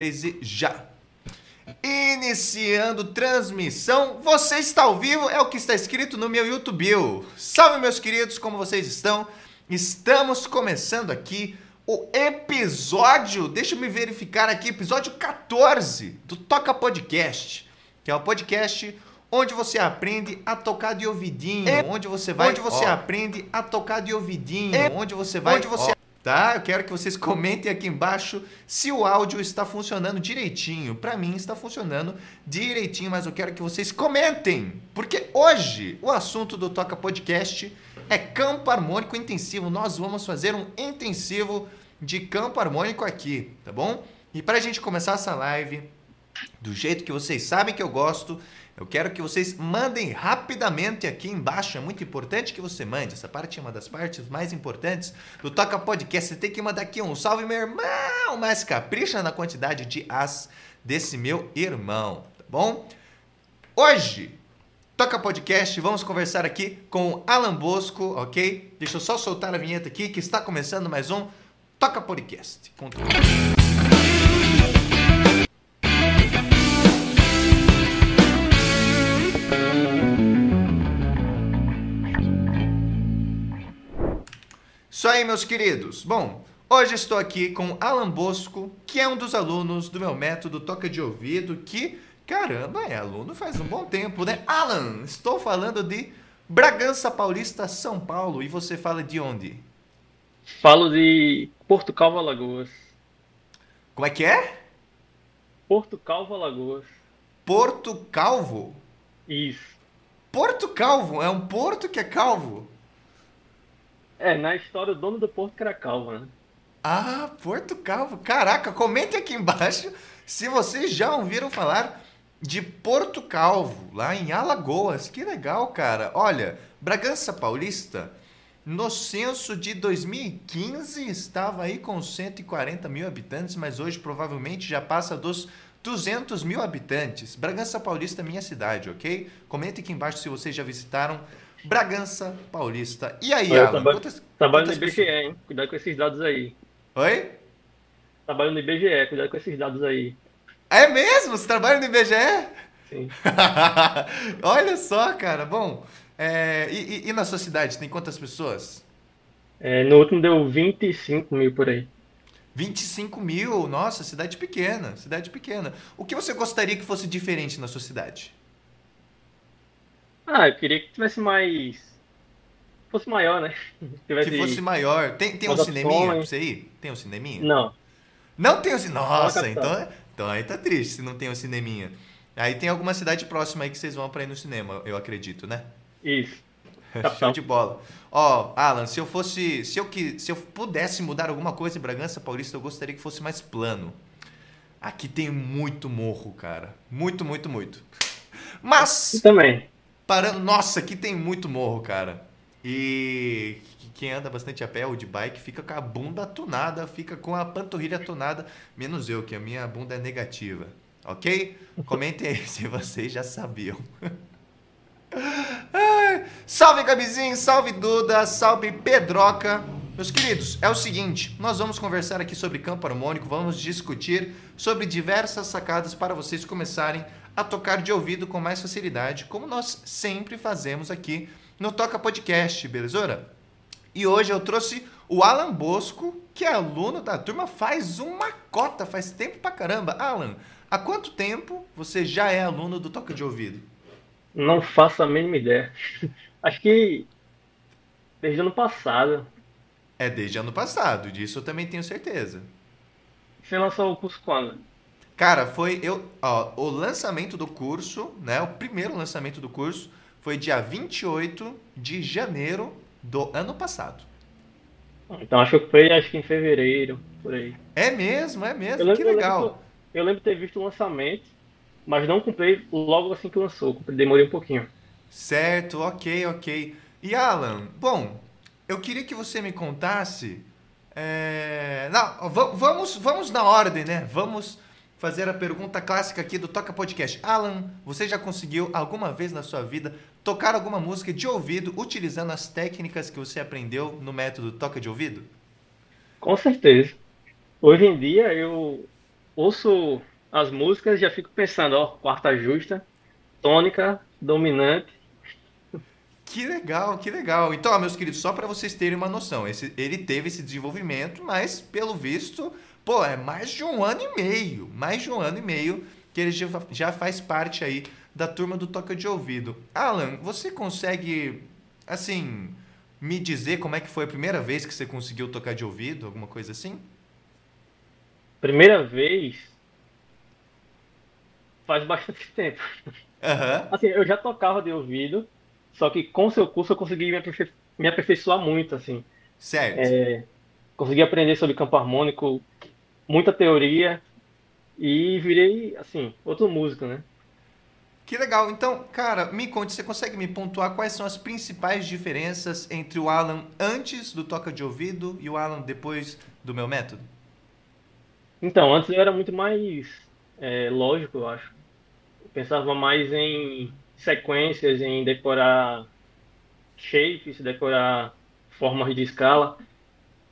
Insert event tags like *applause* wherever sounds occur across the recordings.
13 já. Iniciando transmissão, você está ao vivo, é o que está escrito no meu YouTube. Salve, meus queridos, como vocês estão? Estamos começando aqui o episódio, deixa eu me verificar aqui, episódio 14 do Toca Podcast, que é o podcast onde você aprende a tocar de ouvidinho, onde você vai, onde você ó. aprende a tocar de ouvidinho, onde você vai, onde você ó tá? Eu quero que vocês comentem aqui embaixo se o áudio está funcionando direitinho. Para mim está funcionando direitinho, mas eu quero que vocês comentem, porque hoje o assunto do Toca Podcast é campo harmônico intensivo. Nós vamos fazer um intensivo de campo harmônico aqui, tá bom? E para a gente começar essa live do jeito que vocês sabem que eu gosto, eu quero que vocês mandem rapidamente aqui embaixo. É muito importante que você mande. Essa parte é uma das partes mais importantes do Toca Podcast. Você tem que mandar aqui um salve, meu irmão. Mas capricha na quantidade de as desse meu irmão, tá bom? Hoje, Toca Podcast, vamos conversar aqui com Alan Bosco, ok? Deixa eu só soltar a vinheta aqui que está começando mais um Toca Podcast. Isso aí, meus queridos. Bom, hoje estou aqui com Alan Bosco, que é um dos alunos do meu método Toca de Ouvido, que, caramba, é aluno faz um bom tempo, né? Alan, estou falando de Bragança Paulista, São Paulo. E você fala de onde? Falo de Porto Calvo, Alagoas. Como é que é? Porto Calvo, Alagoas. Porto Calvo? Isso. Porto Calvo? É um porto que é calvo? É, na história, o dono do Porto era calvo, né? Ah, Porto Calvo. Caraca, comente aqui embaixo se vocês já ouviram falar de Porto Calvo, lá em Alagoas. Que legal, cara. Olha, Bragança Paulista, no censo de 2015, estava aí com 140 mil habitantes, mas hoje provavelmente já passa dos 200 mil habitantes. Bragança Paulista, minha cidade, ok? Comente aqui embaixo se vocês já visitaram Bragança Paulista. E aí, Alan? Trabalho, quantas, trabalho quantas no IBGE, pessoas... hein? Cuidado com esses dados aí. Oi? Trabalho no IBGE, cuidado com esses dados aí. É mesmo? Você trabalha no IBGE? Sim. *laughs* Olha só, cara. Bom, é... e, e, e, na sua cidade, tem quantas pessoas? É, no último deu 25 mil por aí. 25 mil? Nossa, cidade pequena, cidade pequena. O que você gostaria que fosse diferente na sua cidade? Ah, eu queria que tivesse mais. Fosse maior, né? *laughs* Tivesse... Que fosse maior. Tem, tem um cineminha pra você ir? Tem um cineminha? Não. Não tem um cineminha? Nossa, então, então aí tá triste se não tem um cineminha. Aí tem alguma cidade próxima aí que vocês vão pra ir no cinema, eu acredito, né? Isso. *laughs* Show de bola. Ó, Alan, se eu fosse. Se eu, que, se eu pudesse mudar alguma coisa em Bragança Paulista, eu gostaria que fosse mais plano. Aqui tem muito morro, cara. Muito, muito, muito. Mas. Eu também parando. Nossa, aqui tem muito morro, cara. E quem anda bastante a pé ou de bike fica com a bunda tunada, fica com a panturrilha tunada, menos eu, que a minha bunda é negativa. Ok? Comentem aí *laughs* se vocês já sabiam. salve Gabizinho, salve Duda, salve Pedroca. Meus queridos, é o seguinte, nós vamos conversar aqui sobre campo harmônico, vamos discutir sobre diversas sacadas para vocês começarem a tocar de ouvido com mais facilidade, como nós sempre fazemos aqui no Toca Podcast, belezura? E hoje eu trouxe o Alan Bosco, que é aluno da turma faz uma cota, faz tempo pra caramba. Alan, há quanto tempo você já é aluno do Toca de Ouvido? Não faço a mínima ideia. *laughs* Acho que desde ano passado. É desde ano passado, disso eu também tenho certeza. Você lançou o curso quando? Cara, foi eu, ó, o lançamento do curso, né? O primeiro lançamento do curso foi dia 28 de janeiro do ano passado. Então acho que foi acho que em fevereiro, por aí. É mesmo, é mesmo, lembro, que legal. Eu lembro, eu lembro de ter visto o lançamento, mas não comprei logo assim que lançou, demorei um pouquinho. Certo, ok, ok. E Alan, bom, eu queria que você me contasse. É... Não, vamos, vamos na ordem, né? Vamos fazer a pergunta clássica aqui do Toca Podcast. Alan, você já conseguiu alguma vez na sua vida tocar alguma música de ouvido utilizando as técnicas que você aprendeu no método Toca de Ouvido? Com certeza. Hoje em dia eu ouço as músicas e já fico pensando, ó, quarta justa, tônica, dominante. Que legal, que legal. Então, ó, meus queridos, só para vocês terem uma noção, esse, ele teve esse desenvolvimento, mas pelo visto, pô, é mais de um ano e meio, mais de um ano e meio que ele já, faz parte aí da turma do Toca de Ouvido. Alan, você consegue, assim, me dizer como é que foi a primeira vez que você conseguiu tocar de ouvido, alguma coisa assim? Primeira vez faz bastante *laughs* tempo. Aham. Assim, eu já tocava de ouvido, só que com o seu curso eu consegui me, aperfei- me aperfeiçoar muito, assim. Certo. É, consegui aprender sobre campo harmônico, muita teoria e virei, assim, outro músico, né? Que legal. Então, cara, me conte, você consegue me pontuar quais são as principais diferenças entre o Alan antes do toca de ouvido e o Alan depois do meu método? Então, antes eu era muito mais é, lógico, eu acho. Eu pensava mais em sequências, em decorar shapes, decorar formas de escala.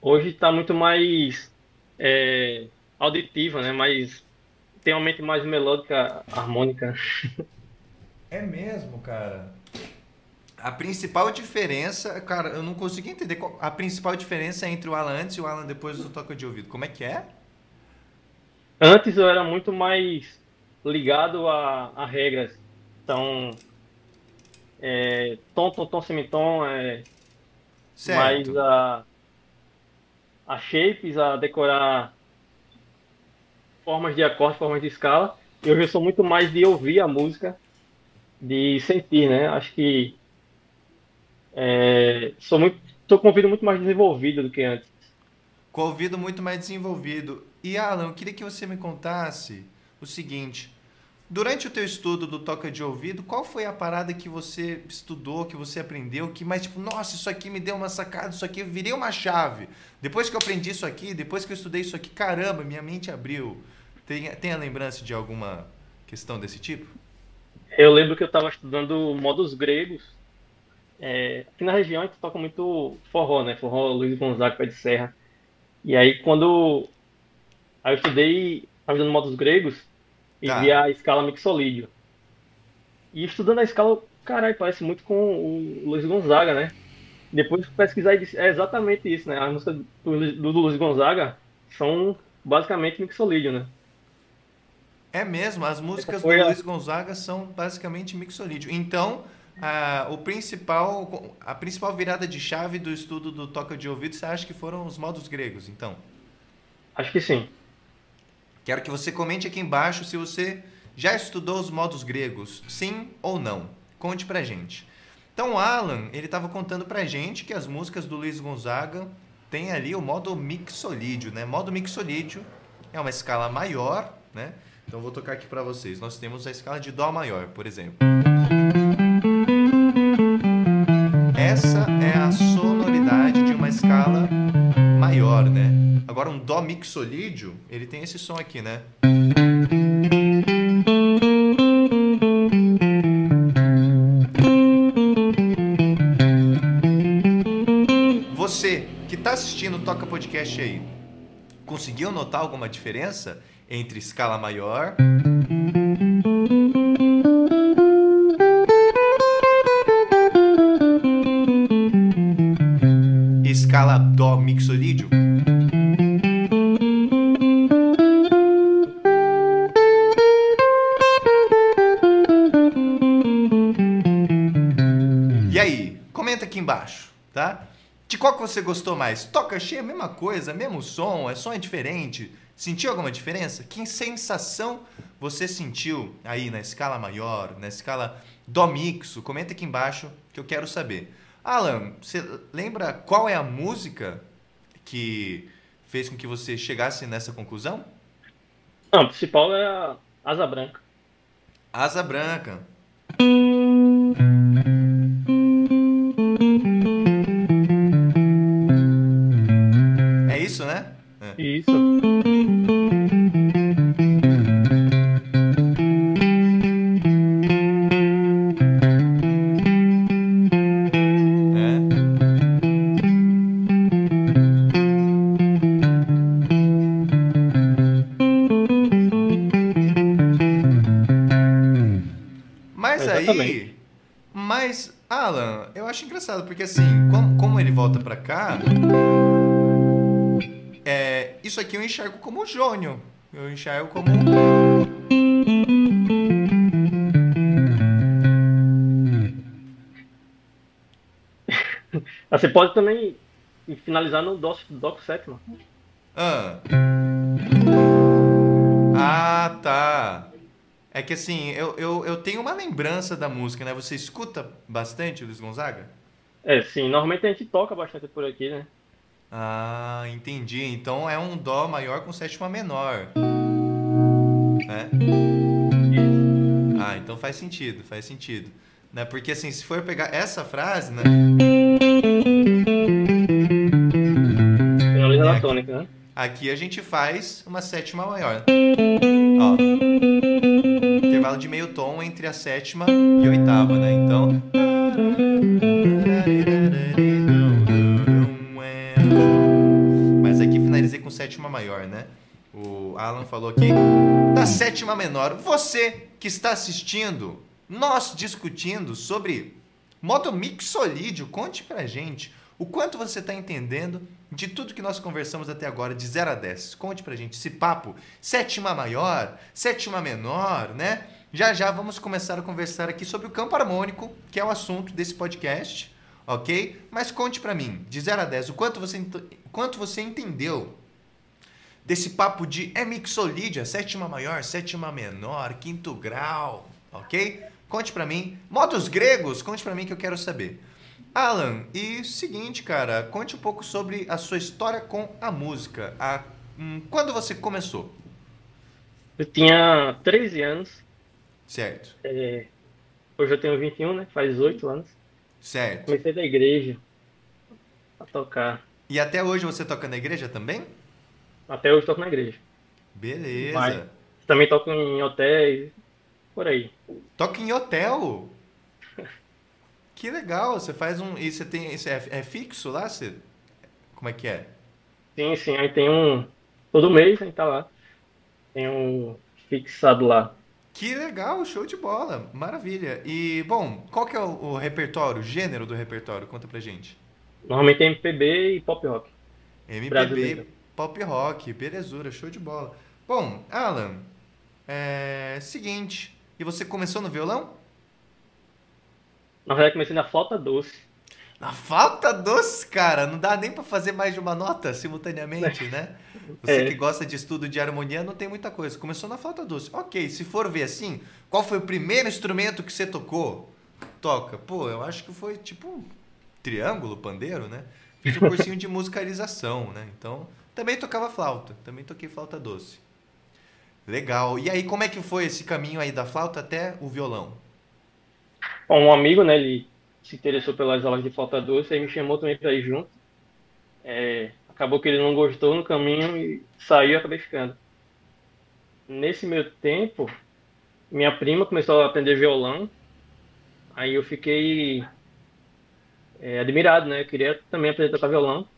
Hoje está muito mais é, auditiva, né? Mais, tem uma mente mais melódica, harmônica. É mesmo, cara. A principal diferença, cara, eu não consegui entender qual, a principal diferença entre o Alan antes e o Alan depois do toca de ouvido. Como é que é? Antes eu era muito mais ligado a, a regras. Então, é, tom, tom, tom, semitom, é, mais Certo. a, a shapes, a decorar formas de acorde, formas de escala. Eu já sou muito mais de ouvir a música, de sentir, né? Acho que é, sou muito, tô com o ouvido muito mais desenvolvido do que antes. Com o ouvido muito mais desenvolvido. E Alan, eu queria que você me contasse o seguinte: durante o teu estudo do toca de ouvido, qual foi a parada que você estudou, que você aprendeu, que mais tipo, nossa, isso aqui me deu uma sacada, isso aqui virei uma chave. Depois que eu aprendi isso aqui, depois que eu estudei isso aqui, caramba, minha mente abriu. Tem, tem a lembrança de alguma questão desse tipo? Eu lembro que eu estava estudando modos gregos. É, aqui na região a gente toca muito forró, né? Forró Luiz Gonzaga, Pé de Serra. E aí quando aí eu estudei, estava estudando modos gregos e Tá. vi a escala mixolídio. E estudando a escala, caralho, parece muito com o Luiz Gonzaga, né? Depois pesquisar é exatamente isso, né? As músicas do, Luiz- do Luiz Gonzaga são basicamente mixolídio, né? É mesmo, as músicas do a- Luiz Gonzaga são basicamente mixolídio. Então, a, o principal, a principal virada de chave do estudo do toca de ouvido, você acha que foram os modos gregos, então? Acho que sim. Quero que você comente aqui embaixo se você já estudou os modos gregos, sim ou não. Conte pra gente. Então, o Alan, ele estava contando pra gente que as músicas do Luiz Gonzaga têm ali o modo mixolídio, né? Modo mixolídio é uma escala maior, né? Então, vou tocar aqui pra vocês. Nós temos a escala de Dó maior, por exemplo. Essa é a sonoridade de uma escala? Agora um dó mixolídio, ele tem esse som aqui, né? Você que está assistindo Toca Podcast aí, conseguiu notar alguma diferença entre escala maior aqui embaixo, tá? De qual que você gostou mais? Toca cheia, mesma coisa, mesmo som, é som é diferente. Sentiu alguma diferença? Que sensação você sentiu aí na escala maior, na escala dó mixo? Comenta aqui embaixo que eu quero saber. Alan, você lembra qual é a música que fez com que você chegasse nessa conclusão? Não, o principal é a Asa Branca. Asa Branca. Pra cá. É, isso aqui eu enxergo como jônio. Eu enxergo como. *laughs* Você pode também finalizar no Doc, Doc sétima. Ah. ah, tá. É que assim, eu, eu, eu tenho uma lembrança da música, né? Você escuta bastante o Luiz Gonzaga? É, sim. Normalmente a gente toca bastante por aqui, né? Ah, entendi. Então é um Dó maior com sétima menor. Né? Ah, então faz sentido, faz sentido. Né? Porque assim, se for pegar essa frase, né? Finaliza tônica, né? Aqui a gente faz uma sétima maior. Ó. Intervalo de meio tom entre a sétima e a oitava, né? Então. Mas aqui finalizei com sétima maior, né? O Alan falou aqui da sétima menor. Você que está assistindo, nós discutindo sobre modo mixolídio, conte pra gente o quanto você está entendendo de tudo que nós conversamos até agora, de 0 a 10. Conte pra gente esse papo, sétima maior, sétima menor, né? Já já vamos começar a conversar aqui sobre o campo harmônico, que é o assunto desse podcast, ok? Mas conte para mim, de 0 a 10, o quanto você, quanto você entendeu desse papo de é mixolídia, sétima maior, sétima menor, quinto grau, ok? Conte para mim. Modos gregos, conte para mim que eu quero saber. Alan, e seguinte, cara, conte um pouco sobre a sua história com a música. A, hum, quando você começou? Eu tinha 13 anos. Certo. É, hoje eu tenho 21, né? Faz 8 anos. Certo. Comecei da igreja a tocar. E até hoje você toca na igreja também? Até hoje toco na igreja. Beleza. Mas também toco em hotéis, por aí. Toca em hotel? Que legal, você faz um. E você tem. É, é fixo lá? Você, como é que é? Sim, sim. Aí tem um. Todo mês a gente tá lá. Tem um fixado lá. Que legal, show de bola. Maravilha. E, bom, qual que é o, o repertório, o gênero do repertório? Conta pra gente. Normalmente é MPB e pop rock. MPB, Brasileiro. pop rock, belezura, show de bola. Bom, Alan, é seguinte. E você começou no violão? Na verdade, comecei na flauta doce. Na flauta doce, cara, não dá nem para fazer mais de uma nota simultaneamente, né? *laughs* Você é. que gosta de estudo de harmonia não tem muita coisa. Começou na flauta doce. Ok, se for ver assim, qual foi o primeiro instrumento que você tocou? Toca. Pô, eu acho que foi tipo um triângulo, pandeiro, né? Fiz um *laughs* cursinho de musicalização, né? Então, também tocava flauta. Também toquei flauta doce. Legal. E aí, como é que foi esse caminho aí da flauta até o violão? Um amigo, né, ele se interessou pelas aulas de flauta doce, aí me chamou também para ir junto. É, acabou que ele não gostou no caminho e saiu e acabei ficando. Nesse meio tempo, minha prima começou a aprender violão, aí eu fiquei é, admirado, né? Eu queria também aprender a tocar violão.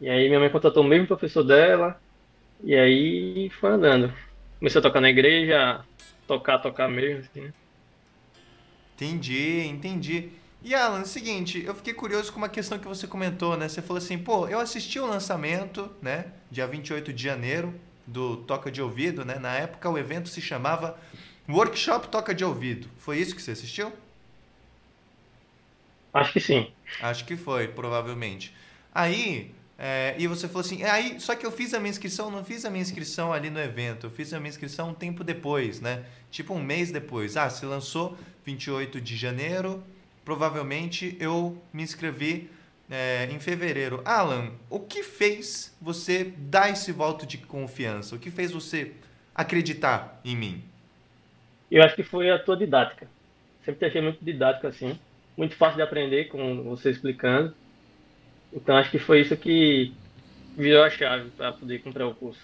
E aí minha mãe contratou o mesmo professor dela, e aí foi andando. Comecei a tocar na igreja, tocar, tocar mesmo, assim, né? Entendi, entendi. E Alan, é o seguinte, eu fiquei curioso com uma questão que você comentou, né? Você falou assim, pô, eu assisti o lançamento, né, dia 28 de janeiro, do Toca de Ouvido, né? Na época o evento se chamava Workshop Toca de Ouvido. Foi isso que você assistiu? Acho que sim. Acho que foi, provavelmente. Aí, é, e você falou assim, é, aí, só que eu fiz a minha inscrição, não fiz a minha inscrição ali no evento, eu fiz a minha inscrição um tempo depois, né? Tipo um mês depois. Ah, se lançou 28 de janeiro, provavelmente eu me inscrevi é, em fevereiro. Alan, o que fez você dar esse voto de confiança? O que fez você acreditar em mim? Eu acho que foi a tua didática. Sempre achei muito didático assim, muito fácil de aprender com você explicando. Então acho que foi isso que virou a chave para poder comprar o curso.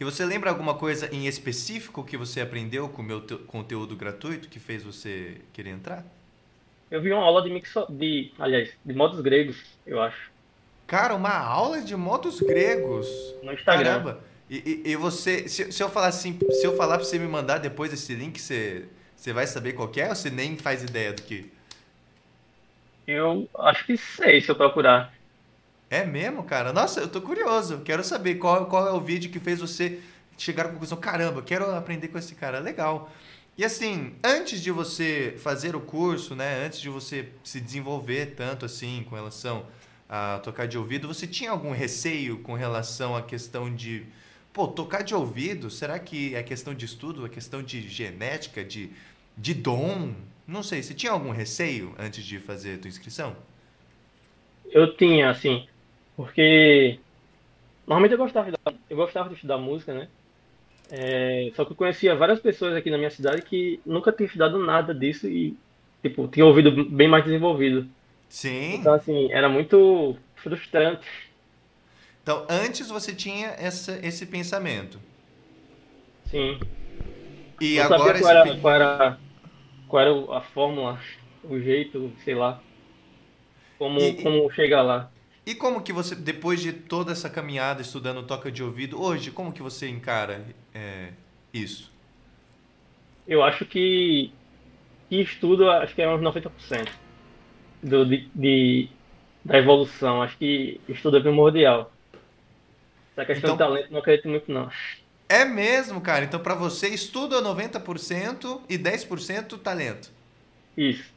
E você lembra alguma coisa em específico que você aprendeu com o meu conteúdo gratuito que fez você querer entrar? Eu vi uma aula de mixo, de, aliás, de modos gregos, eu acho. Cara, uma aula de modos gregos. No Instagram. Caramba. E, e, e você, se, se, eu falar assim, se eu falar para você me mandar depois esse link, você, Você vai saber qual é ou você nem faz ideia do que? Eu acho que sei se eu procurar. É mesmo, cara? Nossa, eu tô curioso. Quero saber qual, qual é o vídeo que fez você chegar à conclusão. Caramba, quero aprender com esse cara. Legal. E assim, antes de você fazer o curso, né? Antes de você se desenvolver tanto assim com relação a tocar de ouvido, você tinha algum receio com relação à questão de pô, tocar de ouvido, será que é questão de estudo, é questão de genética, de, de dom? Não sei, você tinha algum receio antes de fazer a tua inscrição? Eu tinha, assim, porque normalmente eu gostava de, eu gostava de estudar música, né? É, só que eu conhecia várias pessoas aqui na minha cidade que nunca tinham estudado nada disso e, tipo, tinham ouvido bem mais desenvolvido. Sim. Então, assim, era muito frustrante. Então, antes você tinha essa, esse pensamento. Sim. E eu agora sabia qual era, qual, era, qual era a fórmula, o jeito, sei lá. Como, e, como chegar lá. E como que você, depois de toda essa caminhada estudando toca de ouvido, hoje, como que você encara é, isso? Eu acho que, que estudo, acho que é uns 90% do, de, de, da evolução. Acho que estudo é primordial. Essa questão então, de talento não acredito muito, não. É mesmo, cara. Então, para você, estudo é 90% e 10% talento. Isso.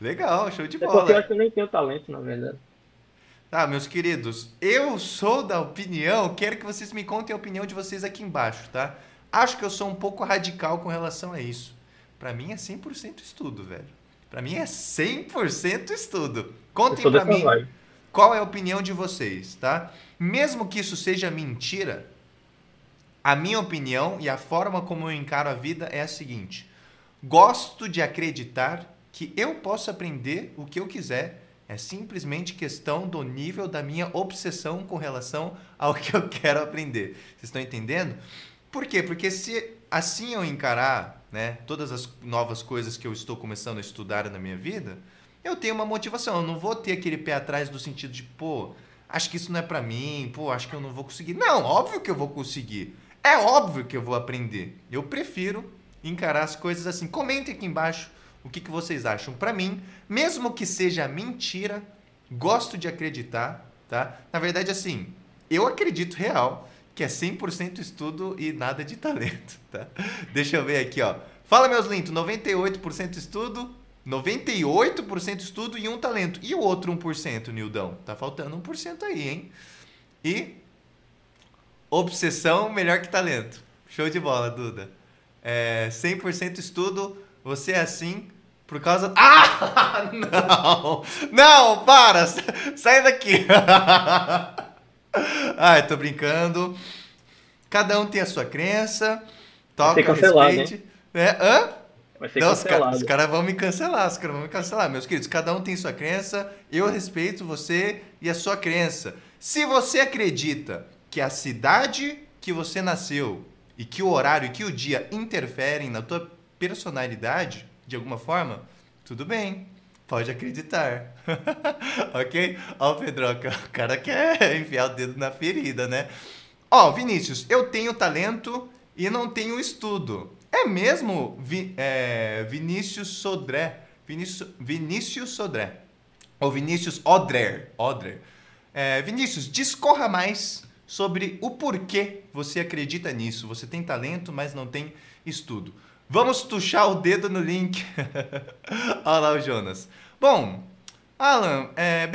Legal, show de é bola. Porque eu acho que eu nem tenho talento, na verdade. Tá, meus queridos, eu sou da opinião, quero que vocês me contem a opinião de vocês aqui embaixo, tá? Acho que eu sou um pouco radical com relação a isso. Para mim é 100% estudo, velho. Para mim é 100% estudo. Contem para mim vibe. qual é a opinião de vocês, tá? Mesmo que isso seja mentira, a minha opinião e a forma como eu encaro a vida é a seguinte: gosto de acreditar que eu posso aprender o que eu quiser é simplesmente questão do nível da minha obsessão com relação ao que eu quero aprender. Vocês estão entendendo? Por quê? Porque se assim eu encarar né, todas as novas coisas que eu estou começando a estudar na minha vida, eu tenho uma motivação. Eu não vou ter aquele pé atrás do sentido de, pô, acho que isso não é para mim, pô, acho que eu não vou conseguir. Não, óbvio que eu vou conseguir. É óbvio que eu vou aprender. Eu prefiro encarar as coisas assim. Comentem aqui embaixo o que, que vocês acham? Para mim, mesmo que seja mentira, gosto de acreditar, tá? Na verdade, assim, eu acredito real que é 100% estudo e nada de talento, tá? Deixa eu ver aqui, ó. Fala, meus lindos, 98% estudo, 98% estudo e um talento. E o outro 1%, Nildão? Tá faltando 1% aí, hein? E obsessão melhor que talento. Show de bola, Duda. É, 100% estudo, você é assim, por causa. *laughs* Ah! Não! Não, para! Sai daqui! *laughs* Ai, tô brincando. Cada um tem a sua crença. Toca, cancelado, respeite. É, hã? Vai ser Não, cancelado. Os caras cara vão me cancelar, os caras vão me cancelar. Meus queridos, cada um tem sua crença. Eu respeito você e a sua crença. Se você acredita que a cidade que você nasceu e que o horário e que o dia interferem na tua personalidade, de alguma forma, tudo bem. Pode acreditar. *laughs* ok? Ó, o Pedroca, o cara quer *laughs* enfiar o dedo na ferida, né? Ó, Vinícius, eu tenho talento e não tenho estudo. É mesmo, Vi, é, Vinícius Sodré? Vinícius, Vinícius Sodré. Ou Vinícius Odrer. Odrer. É, Vinícius, discorra mais sobre o porquê você acredita nisso. Você tem talento, mas não tem estudo. Vamos tuchar o dedo no link. *laughs* Olha lá o Jonas. Bom, Alan, é,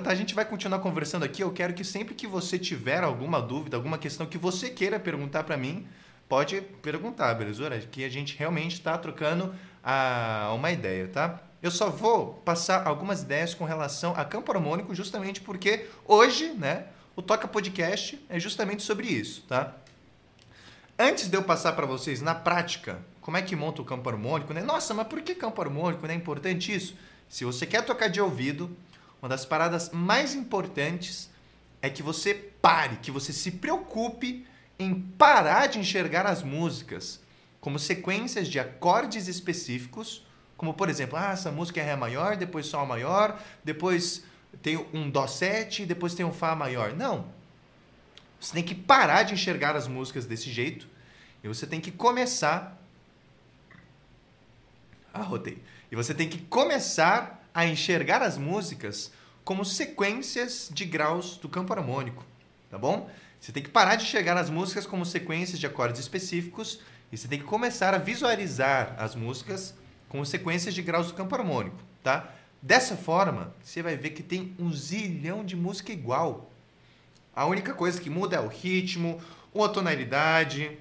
tá? A gente vai continuar conversando aqui. Eu quero que sempre que você tiver alguma dúvida, alguma questão que você queira perguntar para mim, pode perguntar, belezura? Que a gente realmente está trocando a, uma ideia, tá? Eu só vou passar algumas ideias com relação a campo harmônico, justamente porque hoje, né, o Toca Podcast é justamente sobre isso, tá? Antes de eu passar para vocês na prática como é que monta o campo harmônico, né? Nossa, mas por que campo harmônico? Né? É importante isso? Se você quer tocar de ouvido, uma das paradas mais importantes é que você pare, que você se preocupe em parar de enxergar as músicas como sequências de acordes específicos, como por exemplo, ah, essa música é Ré maior, depois Sol maior, depois tem um Dó 7, depois tem um Fá maior. Não. Você tem que parar de enxergar as músicas desse jeito e você tem que começar Arrotei. E você tem que começar a enxergar as músicas como sequências de graus do campo harmônico, tá bom? Você tem que parar de enxergar as músicas como sequências de acordes específicos e você tem que começar a visualizar as músicas como sequências de graus do campo harmônico, tá? Dessa forma, você vai ver que tem um zilhão de música igual. A única coisa que muda é o ritmo, ou a tonalidade,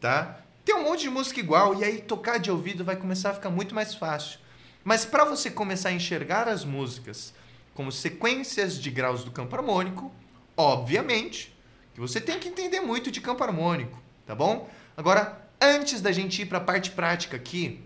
tá? Tem um monte de música igual e aí tocar de ouvido vai começar a ficar muito mais fácil. Mas para você começar a enxergar as músicas como sequências de graus do campo harmônico, obviamente que você tem que entender muito de campo harmônico, tá bom? Agora, antes da gente ir para a parte prática aqui,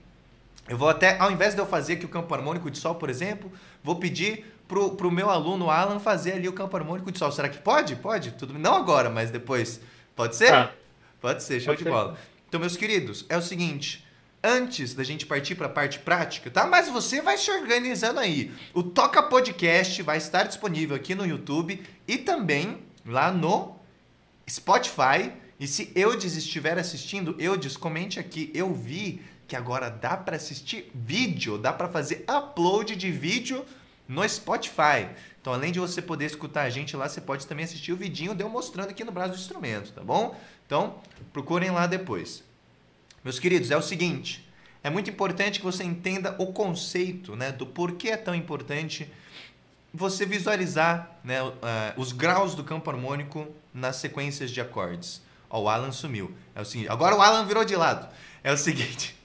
eu vou até, ao invés de eu fazer aqui o campo harmônico de sol, por exemplo, vou pedir pro, pro meu aluno Alan fazer ali o campo harmônico de sol. Será que pode? Pode? Tudo Não agora, mas depois. Pode ser? Ah. Pode ser, show pode de ser. bola. Então, meus queridos, é o seguinte. Antes da gente partir para a parte prática, tá? Mas você vai se organizando aí. O Toca Podcast vai estar disponível aqui no YouTube e também lá no Spotify. E se Eudes estiver assistindo, Eudes, comente aqui. Eu vi que agora dá para assistir vídeo, dá para fazer upload de vídeo no Spotify. Então, além de você poder escutar a gente lá, você pode também assistir o vidinho deu mostrando aqui no braço do instrumento, tá bom? Então, procurem lá depois. Meus queridos, é o seguinte, é muito importante que você entenda o conceito, né, do porquê é tão importante você visualizar né, uh, os graus do campo harmônico nas sequências de acordes. Ó, o Alan sumiu. É o seguinte, agora o Alan virou de lado. É o seguinte,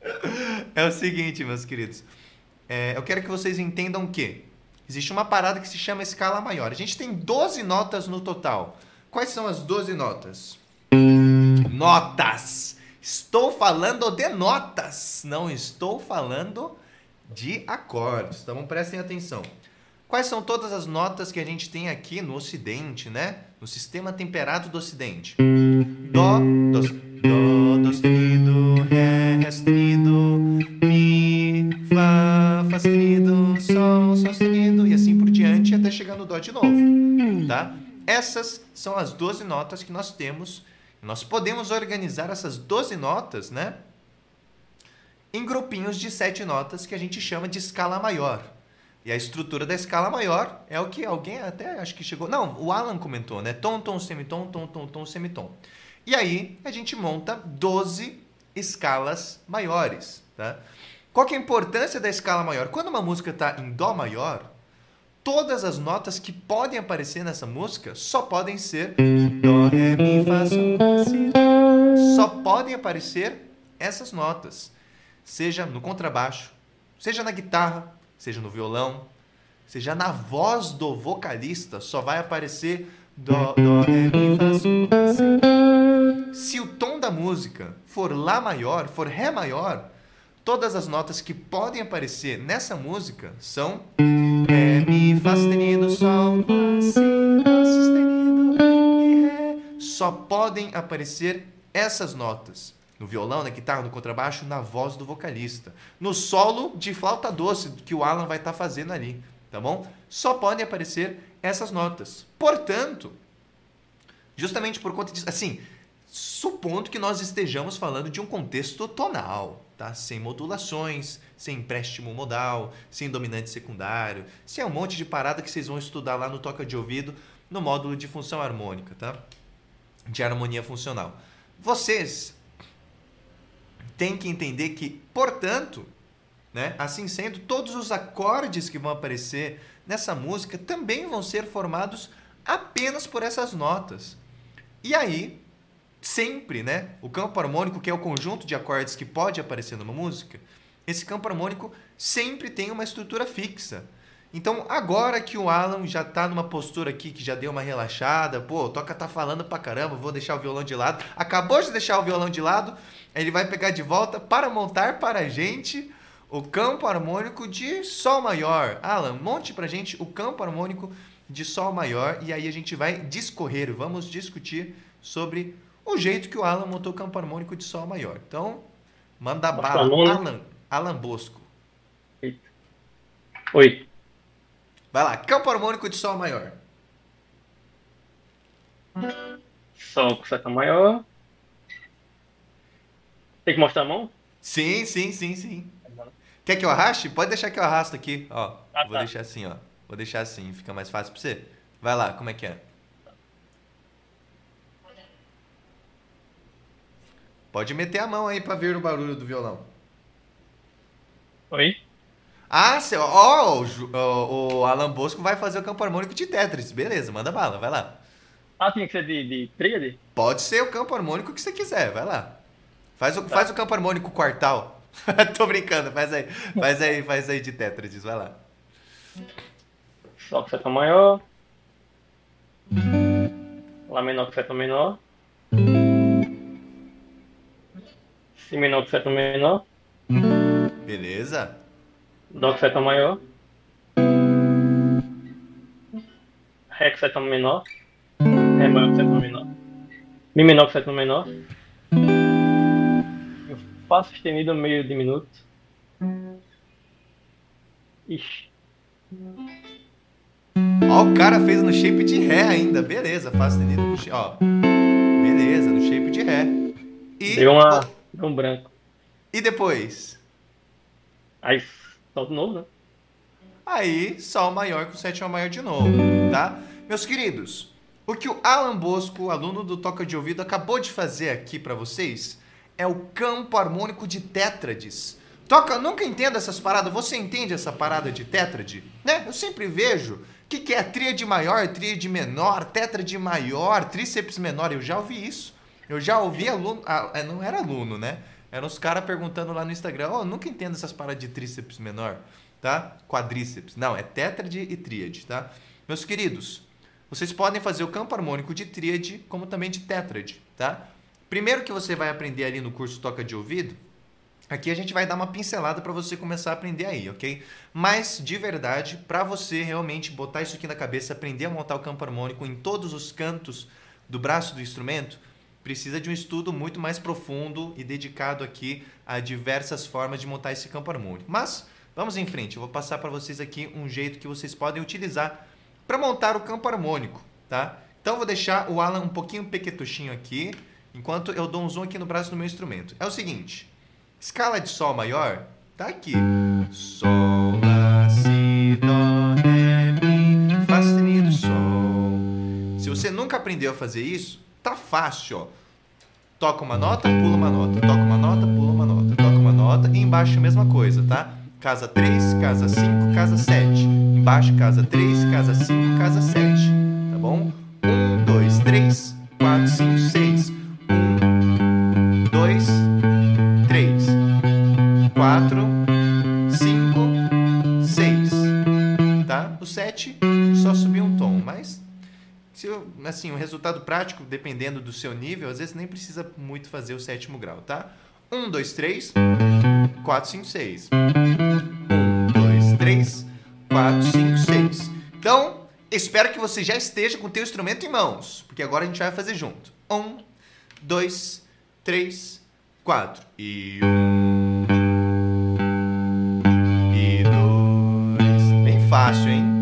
*laughs* é o seguinte, meus queridos. É, eu quero que vocês entendam que existe uma parada que se chama escala maior. A gente tem 12 notas no total. Quais são as 12 notas? Notas! Estou falando de notas, não estou falando de acordes. Então prestem atenção. Quais são todas as notas que a gente tem aqui no Ocidente, né? No sistema temperado do Ocidente? Dó, dó, dó, sustenido, ré, ré sustenido, mi, chegar no dó de novo, tá? Essas são as 12 notas que nós temos. Nós podemos organizar essas 12 notas, né? Em grupinhos de 7 notas que a gente chama de escala maior. E a estrutura da escala maior é o que alguém até acho que chegou. Não, o Alan comentou, né? Tom, tom, semitom, tom, tom, tom, semitom. E aí a gente monta 12 escalas maiores, tá? Qual que é a importância da escala maior? Quando uma música está em Dó maior, todas as notas que podem aparecer nessa música só podem ser Dó, Ré, Mi, Fá, Só podem aparecer essas notas. Seja no contrabaixo, seja na guitarra, seja no violão, seja na voz do vocalista, só vai aparecer dó, dó, ré, mi, fá. Se o tom da música for lá maior, for ré maior, todas as notas que podem aparecer nessa música são ré, mi, fá sustenido, sol, lá, si, lá sustenido e ré. Só podem aparecer essas notas no violão, na guitarra, no contrabaixo, na voz do vocalista. No solo de flauta doce que o Alan vai estar tá fazendo ali, tá bom? Só podem aparecer essas notas. Portanto, justamente por conta disso, assim, supondo que nós estejamos falando de um contexto tonal, tá? Sem modulações, sem empréstimo modal, sem dominante secundário, sem é um monte de parada que vocês vão estudar lá no toca de ouvido no módulo de função harmônica, tá? De harmonia funcional. Vocês tem que entender que, portanto, né, assim sendo, todos os acordes que vão aparecer nessa música também vão ser formados apenas por essas notas. E aí, sempre, né, o campo harmônico, que é o conjunto de acordes que pode aparecer numa música, esse campo harmônico sempre tem uma estrutura fixa. Então, agora que o Alan já está numa postura aqui que já deu uma relaxada, pô, toca tá falando pra caramba, vou deixar o violão de lado. Acabou de deixar o violão de lado, ele vai pegar de volta para montar para a gente o campo harmônico de Sol maior. Alan, monte para a gente o campo harmônico de Sol maior e aí a gente vai discorrer, vamos discutir sobre o jeito que o Alan montou o campo harmônico de Sol maior. Então, manda bala, Alan, Alan Bosco. Oi. Vai lá, campo harmônico de Sol maior. Sol com seta maior. Tem que mostrar a mão? Sim, sim, sim, sim. Quer que eu arraste? Pode deixar que eu arrasto aqui. Ó, Ah, vou tá. deixar assim, ó. Vou deixar assim, fica mais fácil pra você. Vai lá, como é que é? Pode meter a mão aí pra ver o barulho do violão. Oi? Ah, seu, ó, o, o, o Alan Bosco vai fazer o campo harmônico de Tetris. Beleza, manda bala, vai lá. Ah, tinha que ser de, de tríade? Pode ser o campo harmônico que você quiser, vai lá. Faz o, Tá. faz o campo harmônico quartal. *laughs* Tô brincando, faz aí. Faz aí, faz aí de Tetris, vai lá. Sol com seta maior. Lá menor com seta menor. Si menor com seta menor. Beleza? Dó com seta maior. Ré com seta menor. Ré maior com seta menor. Mi menor com seta menor. Faço sustenido meio diminuto. Ixi. Ó, o cara fez no shape de Ré ainda. Beleza, faz sustenido. Ó. Beleza, no shape de Ré. E, Deu, uma, um branco. e depois? Aí solta de novo, né? Aí, Sol maior com sétima maior de novo, tá? Meus queridos, o que o Alan Bosco, aluno do Toca de Ouvido, acabou de fazer aqui pra vocês é o campo harmônico de tétrades. Toca, nunca entendo essas paradas. Você entende essa parada de tétrade? Né? Eu sempre vejo. O que, que é tríade maior, tríade menor, tétrade maior, tríceps menor? Eu já ouvi isso. Eu já ouvi aluno. ah, é, não era aluno, né? Eram os caras perguntando lá no Instagram: Ó, eu nunca entendo essas paradas de tríceps menor, tá? Quadríceps. Não, é tétrade e tríade, tá? Meus queridos, vocês podem fazer o campo harmônico de tríade como também de tétrade, tá? Primeiro que você vai aprender ali no curso Toca de Ouvido, aqui a gente vai dar uma pincelada para você começar a aprender aí, ok? Mas de verdade, para você realmente botar isso aqui na cabeça, aprender a montar o campo harmônico em todos os cantos do braço do instrumento, precisa de um estudo muito mais profundo e dedicado aqui a diversas formas de montar esse campo harmônico. Mas vamos em frente, eu vou passar para vocês aqui um jeito que vocês podem utilizar para montar o campo harmônico, tá? Então vou deixar o Alan um pouquinho pequetuchinho aqui, enquanto eu dou um zoom aqui no braço do meu instrumento. É o seguinte, escala de Sol maior tá aqui. Sol, Lá, Si, Dó, Ré, Mi, Fá sustenido, Sol. Se você nunca aprendeu a fazer isso, tá fácil, ó. Toca uma nota, pula uma nota. Toca uma nota, pula uma nota. Toca uma nota e embaixo a mesma coisa, tá? Casa 3, casa 5, casa 7. Embaixo casa 3, casa 5, casa 7. Tá bom? 1, 2, 3, 4, 5, 6. 1, 2, 3, 4, 5, 6. Tá? O 7 se eu- assim, o resultado prático, dependendo do seu nível, às vezes nem precisa muito fazer o sétimo grau, tá? 1, 2, 3, 4, 5, 6. 1, 2, 3, 4, 5, 6. Então, espero que você já esteja com o teu instrumento em mãos, porque agora a gente vai fazer junto. 1, 2, 3, 4. E 1, e 2. Bem fácil, hein?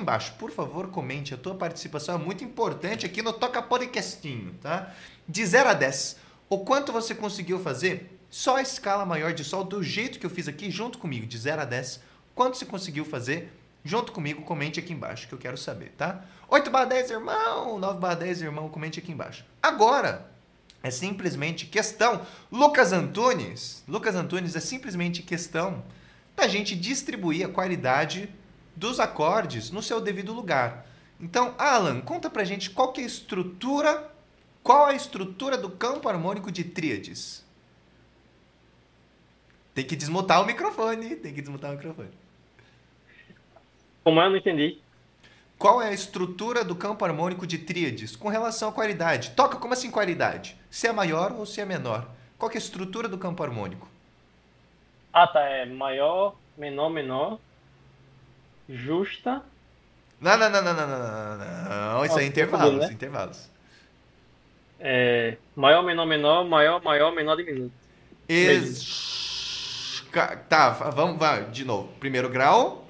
Embaixo. Por favor, comente. A tua participação é muito importante aqui no Toca Podcastinho, tá? De 0 a 10, o quanto você conseguiu fazer só a escala maior de sol do jeito que eu fiz aqui junto comigo, de 0 a 10. Quanto você conseguiu fazer junto comigo? Comente aqui embaixo que eu quero saber, tá? 8 barra 10, irmão! 9 barra 10, irmão, comente aqui embaixo. Agora, é simplesmente questão. Lucas Antunes, Lucas Antunes é simplesmente questão da gente distribuir a qualidade dos acordes no seu devido lugar. Então, Alan, conta pra gente qual que é a estrutura, qual é a estrutura do campo harmônico de tríades. Tem que desmutar o microfone, tem que desmutar o microfone. Como é, eu não entendi. Qual é a estrutura do campo harmônico de tríades com relação à qualidade? Toca como assim qualidade? Se é maior ou se é menor? Qual que é a estrutura do campo harmônico? Ah, tá. É maior, menor, menor. Justa. Não, não, não, não, não, não, não, não. Isso é intervalos, né? intervalos. É, maior, menor, menor. Maior, maior, menor diminuto. Ex... Tá, vamos, vai, de novo. Primeiro grau,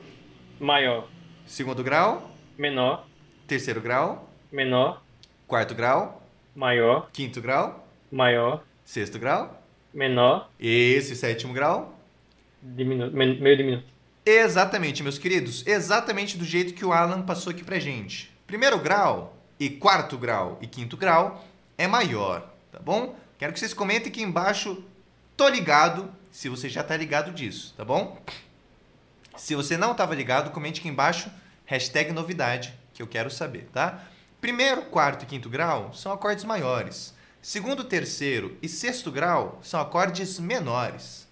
Maior. segundo grau, Menor. terceiro grau, Menor. quarto grau, Maior. quinto grau, Maior. sexto grau, Menor. esse sétimo grau. Diminuto. men- Meio diminuto. Exatamente, meus queridos, exatamente do jeito que o Alan passou aqui pra gente. Primeiro grau e quarto grau e quinto grau é maior, tá bom? Quero que vocês comentem aqui embaixo, tô ligado, se você já tá ligado disso, tá bom? Se você não estava ligado, comente aqui embaixo, hashtag novidade, que eu quero saber, tá? Primeiro, quarto e quinto grau são acordes maiores. Segundo, terceiro e sexto grau são acordes menores.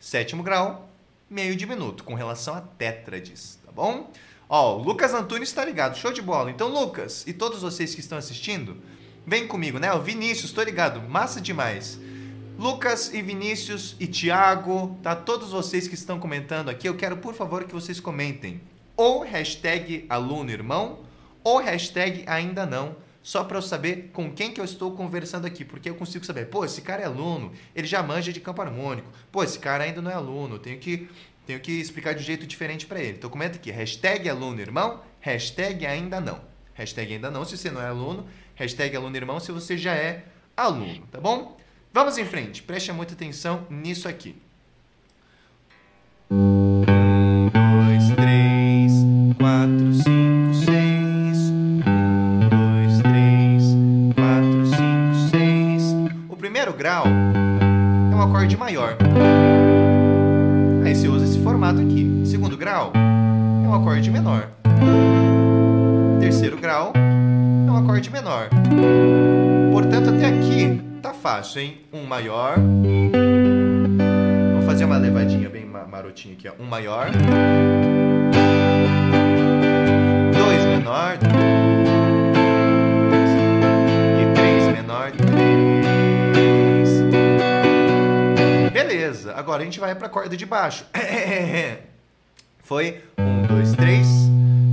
Sétimo grau, meio diminuto, com relação a tétrades, tá bom? Ó, o Lucas Antunes está ligado, show de bola. Então, Lucas e todos vocês que estão assistindo, vem comigo, né? O Vinícius, tô ligado, massa demais. Lucas e Vinícius e Thiago, tá? Todos vocês que estão comentando aqui, eu quero, por favor, que vocês comentem ou hashtag aluno irmão ou hashtag ainda não, só para eu saber com quem que eu estou conversando aqui, porque eu consigo saber, pô, esse cara é aluno, ele já manja de campo harmônico, pô, esse cara ainda não é aluno, eu tenho que, tenho que explicar de um jeito diferente para ele. Então comenta aqui, hashtag aluno irmão, hashtag ainda não. Hashtag ainda não se você não é aluno, hashtag aluno irmão se você já é aluno, tá bom? Vamos em frente, preste muita atenção nisso aqui. Aqui. Segundo grau é um acorde menor. Terceiro grau é um acorde menor. Portanto, até aqui tá fácil, hein? Um maior. Vamos fazer uma levadinha bem ma- marotinha aqui, ó. Um maior. Dois menor. Agora a gente vai pra corda de baixo. *laughs* Foi um, dois, três.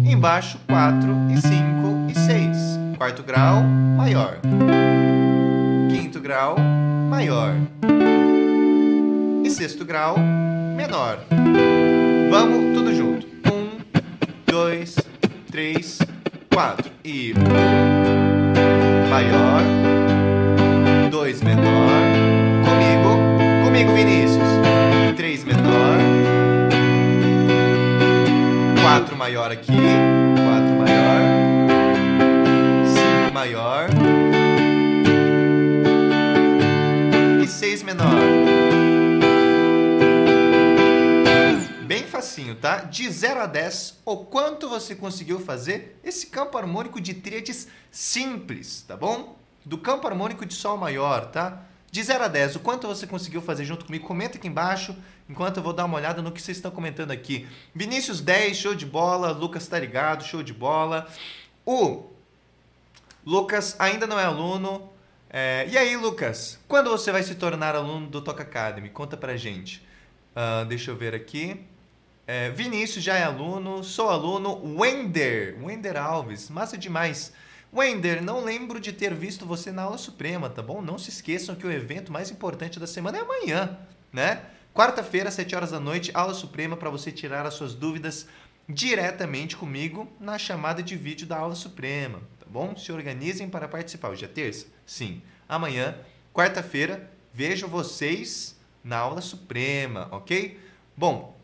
Embaixo, quatro e cinco e seis. Quarto grau, maior. Quinto grau, maior. E sexto grau, menor. Vamos tudo junto. Um, dois, três, quatro. E maior, dois menor. Comigo, Vinícius. Três menor. Quatro maior aqui. Quatro maior. Cinco maior. E seis menor. Bem facinho, tá? De 0 a 10, o quanto você conseguiu fazer esse campo harmônico de tríades simples, tá bom? Do campo harmônico de sol maior, tá? De 0 a 10, o quanto você conseguiu fazer junto comigo? Comenta aqui embaixo, enquanto eu vou dar uma olhada no que vocês estão comentando aqui. Vinícius 10, show de bola. Lucas tá ligado, show de bola. O Lucas ainda não é aluno. É, e aí, Lucas, quando você vai se tornar aluno do Toca Academy? Conta pra gente. Ah, deixa eu ver aqui. É, Vinícius já é aluno, sou aluno. Wender, Wender Alves, massa demais. Wender, não lembro de ter visto você na aula suprema, tá bom? Não se esqueçam que o evento mais importante da semana é amanhã, né? Quarta-feira, 7 horas da noite, aula suprema para você tirar as suas dúvidas diretamente comigo na chamada de vídeo da aula suprema, tá bom? Se organizem para participar. Hoje é terça? Sim. Amanhã, quarta-feira, vejo vocês na aula suprema, ok? Bom,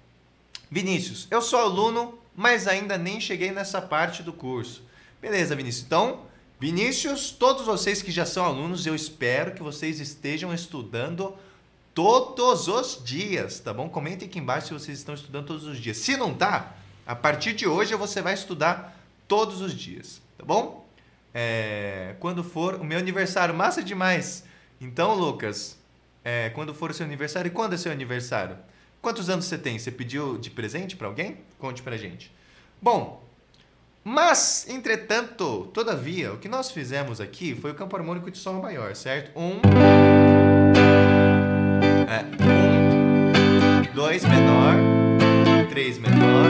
Vinícius, eu sou aluno, mas ainda nem cheguei nessa parte do curso. Beleza, Vinícius. Então, Vinícius, todos vocês que já são alunos, eu espero que vocês estejam estudando todos os dias, tá bom? Comentem aqui embaixo se vocês estão estudando todos os dias. Se não tá, a partir de hoje você vai estudar todos os dias, tá bom? É, quando for o meu aniversário, massa demais. Então, Lucas, é, quando for o seu aniversário, e quando é seu aniversário? Quantos anos você tem? Você pediu de presente para alguém? Conte pra gente. Bom, mas, entretanto, todavia, o que nós fizemos aqui foi o campo harmônico de sol maior, certo? Um. É. Um. Dois menor. Três menor.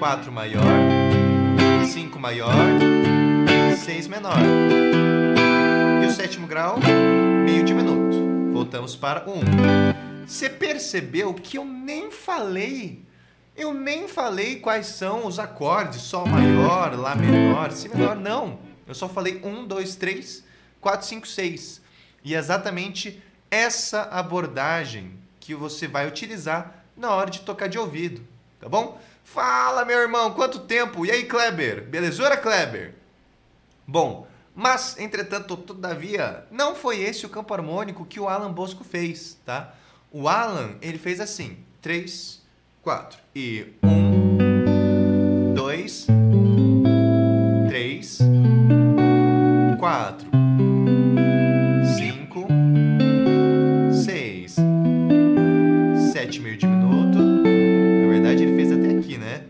Quatro maior. Cinco maior. Seis menor. E o sétimo grau, meio diminuto. Voltamos para um. você percebeu que eu nem falei. Eu nem falei quais são os acordes, Sol maior, Lá menor, Si menor, não. Eu só falei um, dois, três, quatro, cinco, seis. E é exatamente essa abordagem que você vai utilizar na hora de tocar de ouvido, tá bom? Fala, meu irmão, quanto tempo? E aí, Kleber? Belezura, Kleber? Bom, mas, entretanto, todavia, não foi esse o campo harmônico que o Alan Bosco fez, tá? O Alan, ele fez assim, 3, 4 e 1, 2, 3, 4, 5, 6, 7 meio diminuto. Na verdade, ele fez até aqui, né?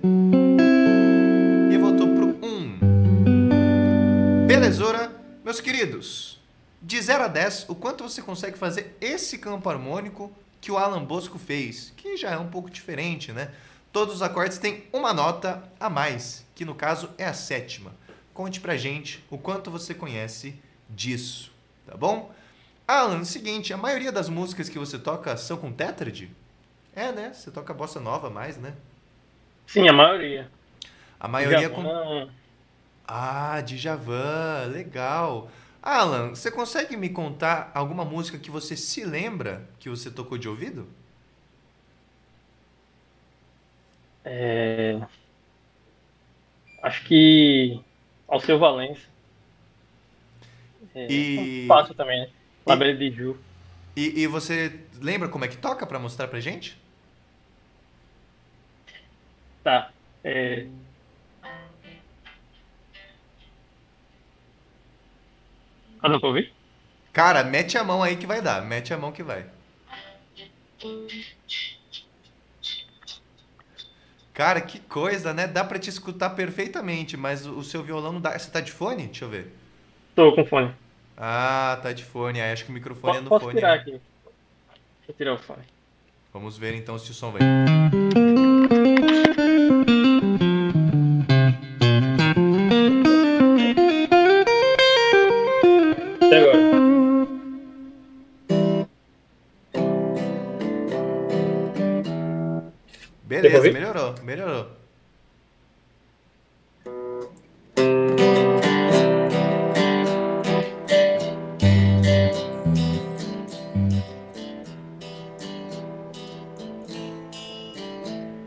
E voltou pro 1. Belezura, meus queridos. De 0 a 10, o quanto você consegue fazer esse campo harmônico que o Alan Bosco fez, que já é um pouco diferente, né? Todos os acordes têm uma nota a mais, que no caso é a sétima. Conte pra gente o quanto você conhece disso, tá bom? Alan, é o seguinte, a maioria das músicas que você toca são com tétrade? É, né? Você toca bossa nova mais, né? Sim, a maioria. A maioria com. Ah, Djavan, legal. Alan, você consegue me contar alguma música que você se lembra que você tocou de ouvido? É... Acho que Alceu Valença. É, e... Fácil também, né? Labelle de Ju. E, e você lembra como é que toca para mostrar pra gente? Tá. É... Ah, pra ouvir? Cara, mete a mão aí que vai dar. Mete a mão que vai. Cara, que coisa, né? Dá pra te escutar perfeitamente, mas o seu violão não dá. Você tá de fone? Deixa eu ver. Tô com fone. Ah, tá de fone. Aí acho que o microfone Posso, é no posso fone. tirar né? aqui. Deixa eu tirar o fone. Vamos ver então se o som vai. Ouvir? melhorou.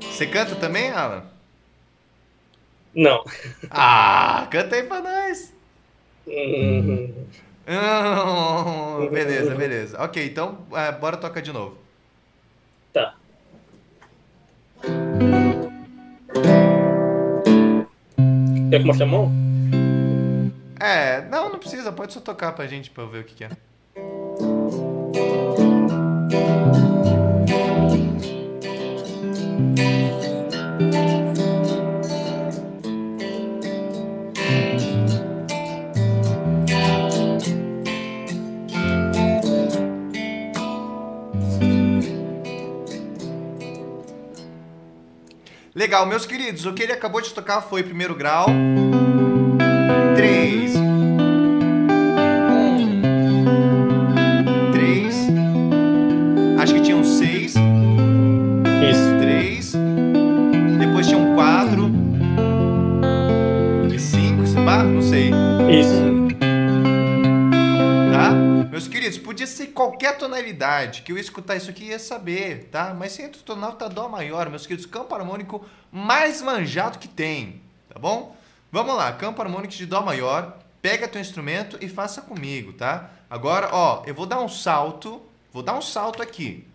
Você canta também, Alan? Não. Ah, canta aí pra nós. Hum, Hum, beleza, beleza. Ok, então é, bora tocar de novo. Quer que mostre a mão? É, não, não precisa, pode só tocar pra gente pra eu ver o que, que é. Legal, meus queridos, o que ele acabou de tocar foi primeiro grau. Tonalidade que eu ia escutar isso aqui ia saber, tá? Mas se entra tá dó maior, meus queridos, campo harmônico mais manjado que tem, tá bom? Vamos lá, campo harmônico de dó maior, pega teu instrumento e faça comigo, tá? Agora, ó, eu vou dar um salto, vou dar um salto aqui.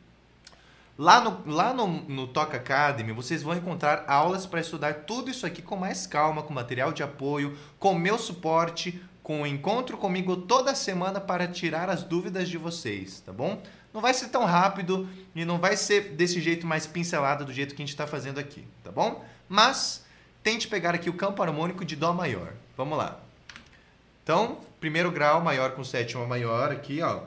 Lá no, lá no, no Toca Academy, vocês vão encontrar aulas para estudar tudo isso aqui com mais calma, com material de apoio, com meu suporte, com o encontro comigo toda semana para tirar as dúvidas de vocês, tá bom? Não vai ser tão rápido e não vai ser desse jeito mais pincelado do jeito que a gente está fazendo aqui, tá bom? Mas tente pegar aqui o campo harmônico de Dó maior. Vamos lá. Então, primeiro grau maior com sétima maior aqui, ó.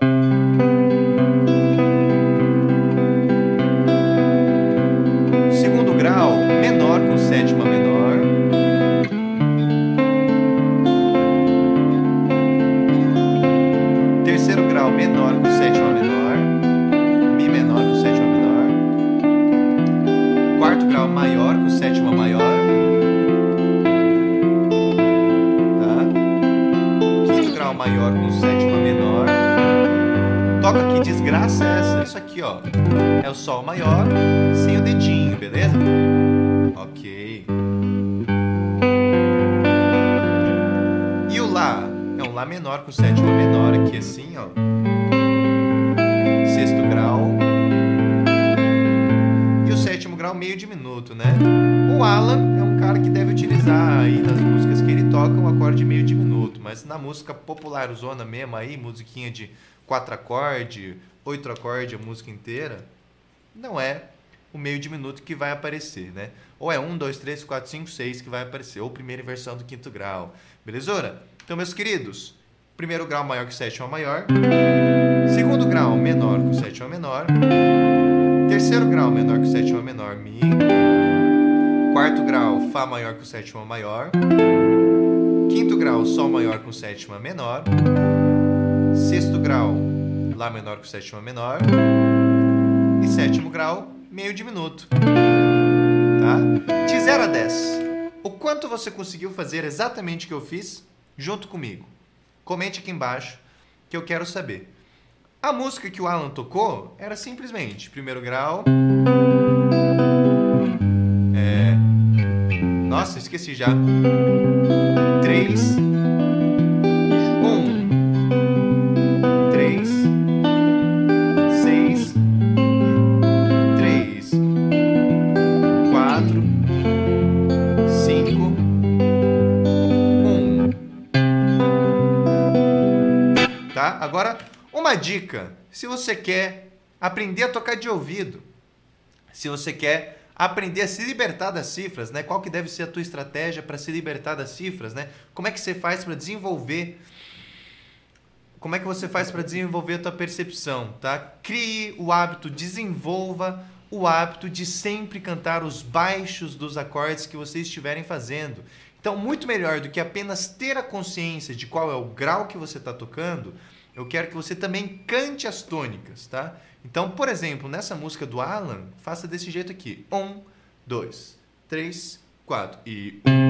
Com sétima menor aqui, assim, ó. Sexto grau. E o sétimo grau meio diminuto, né? O Alan é um cara que deve utilizar aí nas músicas que ele toca um acorde meio diminuto, mas na música popular zona mesmo aí, musiquinha de quatro acordes, oito acordes a música inteira, não é o meio diminuto que vai aparecer, né? Ou é um, dois, três, quatro, cinco, seis que vai aparecer, ou primeira inversão do quinto grau, belezura? Então, meus queridos, primeiro grau maior que sétima maior, segundo grau menor que sétima menor, terceiro grau menor que sétima menor, mi, quarto grau fá maior que sétima maior, quinto grau sol maior com sétima menor, sexto grau lá menor com sétima menor. E sétimo grau meio diminuto, tá? De 0 a 10, o quanto você conseguiu fazer exatamente o que eu fiz? junto comigo. Comente aqui embaixo que eu quero saber. A música que o Alan tocou era simplesmente primeiro grau. É... Nossa, esqueci já. Três. Uma dica. Se você quer aprender a tocar de ouvido, se você quer aprender a se libertar das cifras, né? Qual que deve ser a tua estratégia para se libertar das cifras, né? Como é que você faz para desenvolver como é que você faz para desenvolver a tua percepção, tá? Crie o hábito, desenvolva o hábito de sempre cantar os baixos dos acordes que vocês estiverem fazendo. Então, muito melhor do que apenas ter a consciência de qual é o grau que você está tocando, eu quero que você também cante as tônicas, tá? Então, por exemplo, nessa música do Alan, faça desse jeito aqui. Um, dois, três, quatro. E um.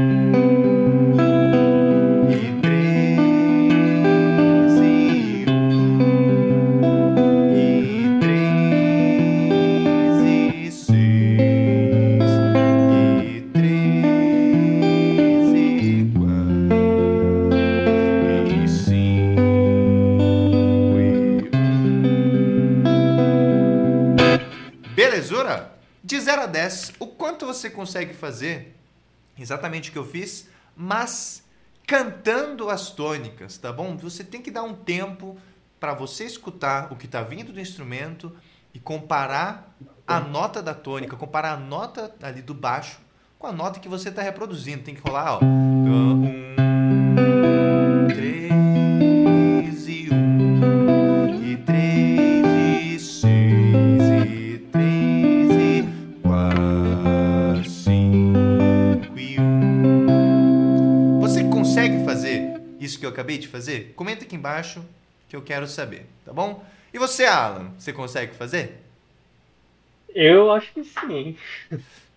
Consegue fazer exatamente o que eu fiz, mas cantando as tônicas, tá bom? Você tem que dar um tempo para você escutar o que está vindo do instrumento e comparar a nota da tônica, comparar a nota ali do baixo com a nota que você está reproduzindo. Tem que rolar, ó. Um, acabei de fazer? Comenta aqui embaixo que eu quero saber, tá bom? E você, Alan, você consegue fazer? Eu acho que sim.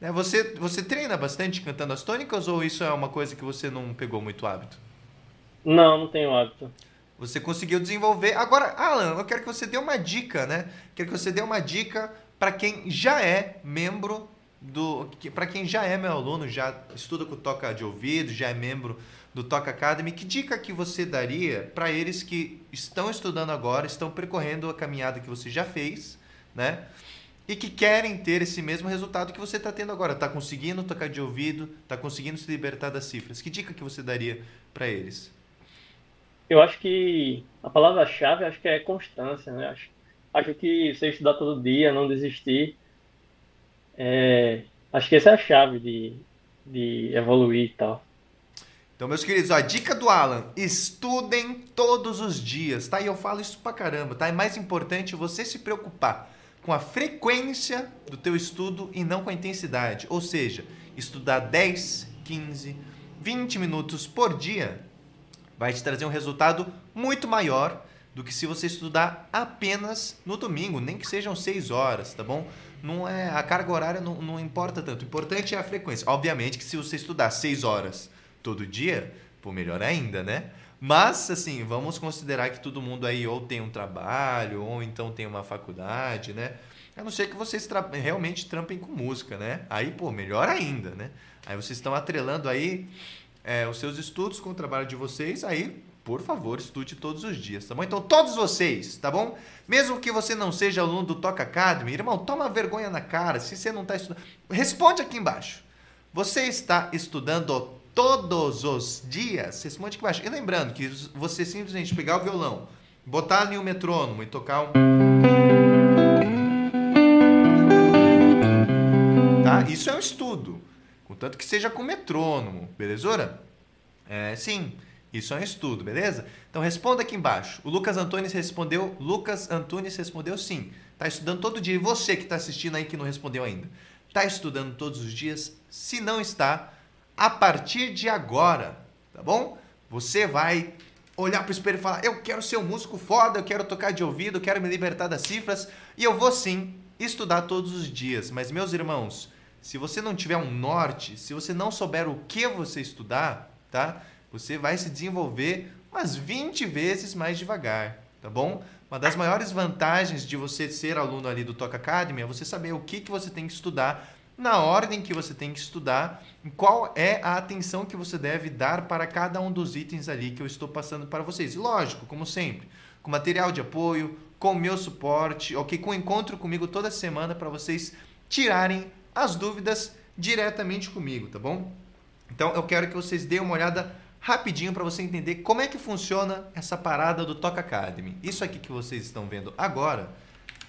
Né, *laughs* Você, você treina bastante cantando as tônicas ou isso é uma coisa que você não pegou muito hábito? Não, não tenho hábito. Você conseguiu desenvolver. Agora, Alan, eu quero que você dê uma dica, né? Quero que você dê uma dica para quem já é membro do. Para quem já é meu aluno, já estuda com Toca de Ouvido, já é membro do Toca Academy. Que dica que você daria para eles que estão estudando agora, estão percorrendo a caminhada que você já fez, né? E que querem ter esse mesmo resultado que você está tendo agora. Está conseguindo tocar de ouvido, está conseguindo se libertar das cifras. Que dica que você daria para eles? Eu acho que a palavra-chave acho que é constância, né? Acho, acho que você estudar todo dia, não desistir, é, acho que essa é a chave de, de evoluir e tal. Então, meus queridos, ó, a dica do Alan, estudem todos os dias, tá? E eu falo isso pra caramba, tá? É mais importante você se preocupar com a frequência do teu estudo e não com a intensidade. Ou seja, estudar 10, 15, 20 minutos por dia vai te trazer um resultado muito maior do que se você estudar apenas no domingo, nem que sejam 6 horas, tá bom? Não é a carga horária não, não importa tanto. O importante é a frequência. Obviamente que se você estudar 6 horas todo dia, pô, melhor ainda, né? Mas, assim, vamos considerar que todo mundo aí ou tem um trabalho, ou então tem uma faculdade, né? A não ser que vocês tra realmente trampem com música, né? Aí, pô, melhor ainda, né? Aí vocês estão atrelando aí é, os seus estudos com o trabalho de vocês, aí, por favor, estude todos os dias, tá bom? Então, todos vocês, tá bom? Mesmo que você não seja aluno do Toca Academy, irmão, toma vergonha na cara se você não está estudando. Responde aqui embaixo. Você está estudando todos os dias? Responde aqui embaixo. E lembrando que você simplesmente pegar o violão, botar ali o metrônomo e tocar um. Tá? Isso é um estudo. Contanto que seja com metrônomo, belezura? É, sim, isso é um estudo, beleza? Então responda aqui embaixo. O Lucas Antunes respondeu, Lucas Antunes respondeu sim. Está estudando todo dia. E você que está assistindo aí que não respondeu ainda? Está estudando todos os dias? Se não está, a partir de agora, tá bom? Você vai olhar para o espelho e falar: Eu quero ser um músico foda, eu quero tocar de ouvido, eu quero me libertar das cifras. E eu vou sim estudar todos os dias. Mas, meus irmãos, se você não tiver um norte, se você não souber o que você estudar, tá? Você vai se desenvolver umas 20 vezes mais devagar, tá bom? Uma das maiores vantagens de você ser aluno ali do Toca Academy é você saber o que, que você tem que estudar na ordem que você tem que estudar, qual é a atenção que você deve dar para cada um dos itens ali que eu estou passando para vocês. Lógico, como sempre, com material de apoio, com meu suporte, ok? Com encontro comigo toda semana para vocês tirarem as dúvidas diretamente comigo, tá bom? Então eu quero que vocês deem uma olhada rapidinho para você entender como é que funciona essa parada do Toca Academy. Isso aqui que vocês estão vendo agora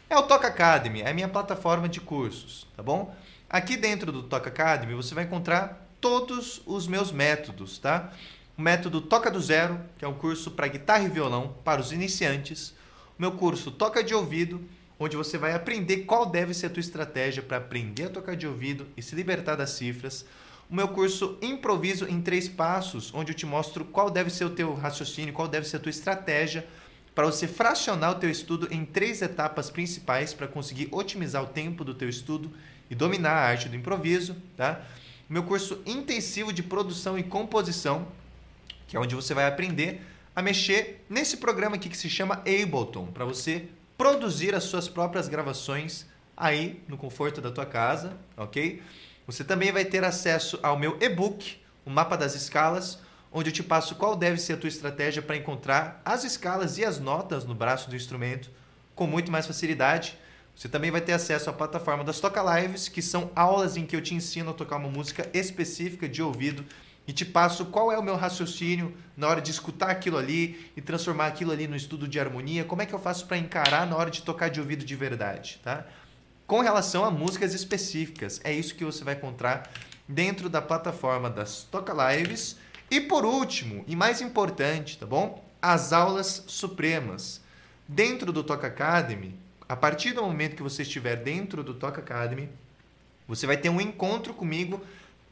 é o Toca Academy, é a minha plataforma de cursos, tá bom? Aqui dentro do Toca Academy você vai encontrar todos os meus métodos, tá? O método Toca do Zero, que é um curso para guitarra e violão para os iniciantes. O meu curso Toca de Ouvido, onde você vai aprender qual deve ser a tua estratégia para aprender a tocar de ouvido e se libertar das cifras. O meu curso Improviso em Três Passos, onde eu te mostro qual deve ser o teu raciocínio, qual deve ser a tua estratégia para você fracionar o teu estudo em três etapas principais para conseguir otimizar o tempo do teu estudo e dominar a arte do improviso, tá? Meu curso intensivo de produção e composição, que é onde você vai aprender a mexer nesse programa aqui que se chama Ableton, para você produzir as suas próprias gravações aí no conforto da tua casa, ok? Você também vai ter acesso ao meu e-book, o mapa das escalas, onde eu te passo qual deve ser a tua estratégia para encontrar as escalas e as notas no braço do instrumento com muito mais facilidade você também vai ter acesso à plataforma das Toca Lives, que são aulas em que eu te ensino a tocar uma música específica de ouvido e te passo qual é o meu raciocínio na hora de escutar aquilo ali e transformar aquilo ali no estudo de harmonia, como é que eu faço para encarar na hora de tocar de ouvido de verdade, tá? Com relação a músicas específicas, é isso que você vai encontrar dentro da plataforma das Toca Lives. E por último, e mais importante, tá bom? As aulas supremas. Dentro do Toca Academy, a partir do momento que você estiver dentro do Toca Academy, você vai ter um encontro comigo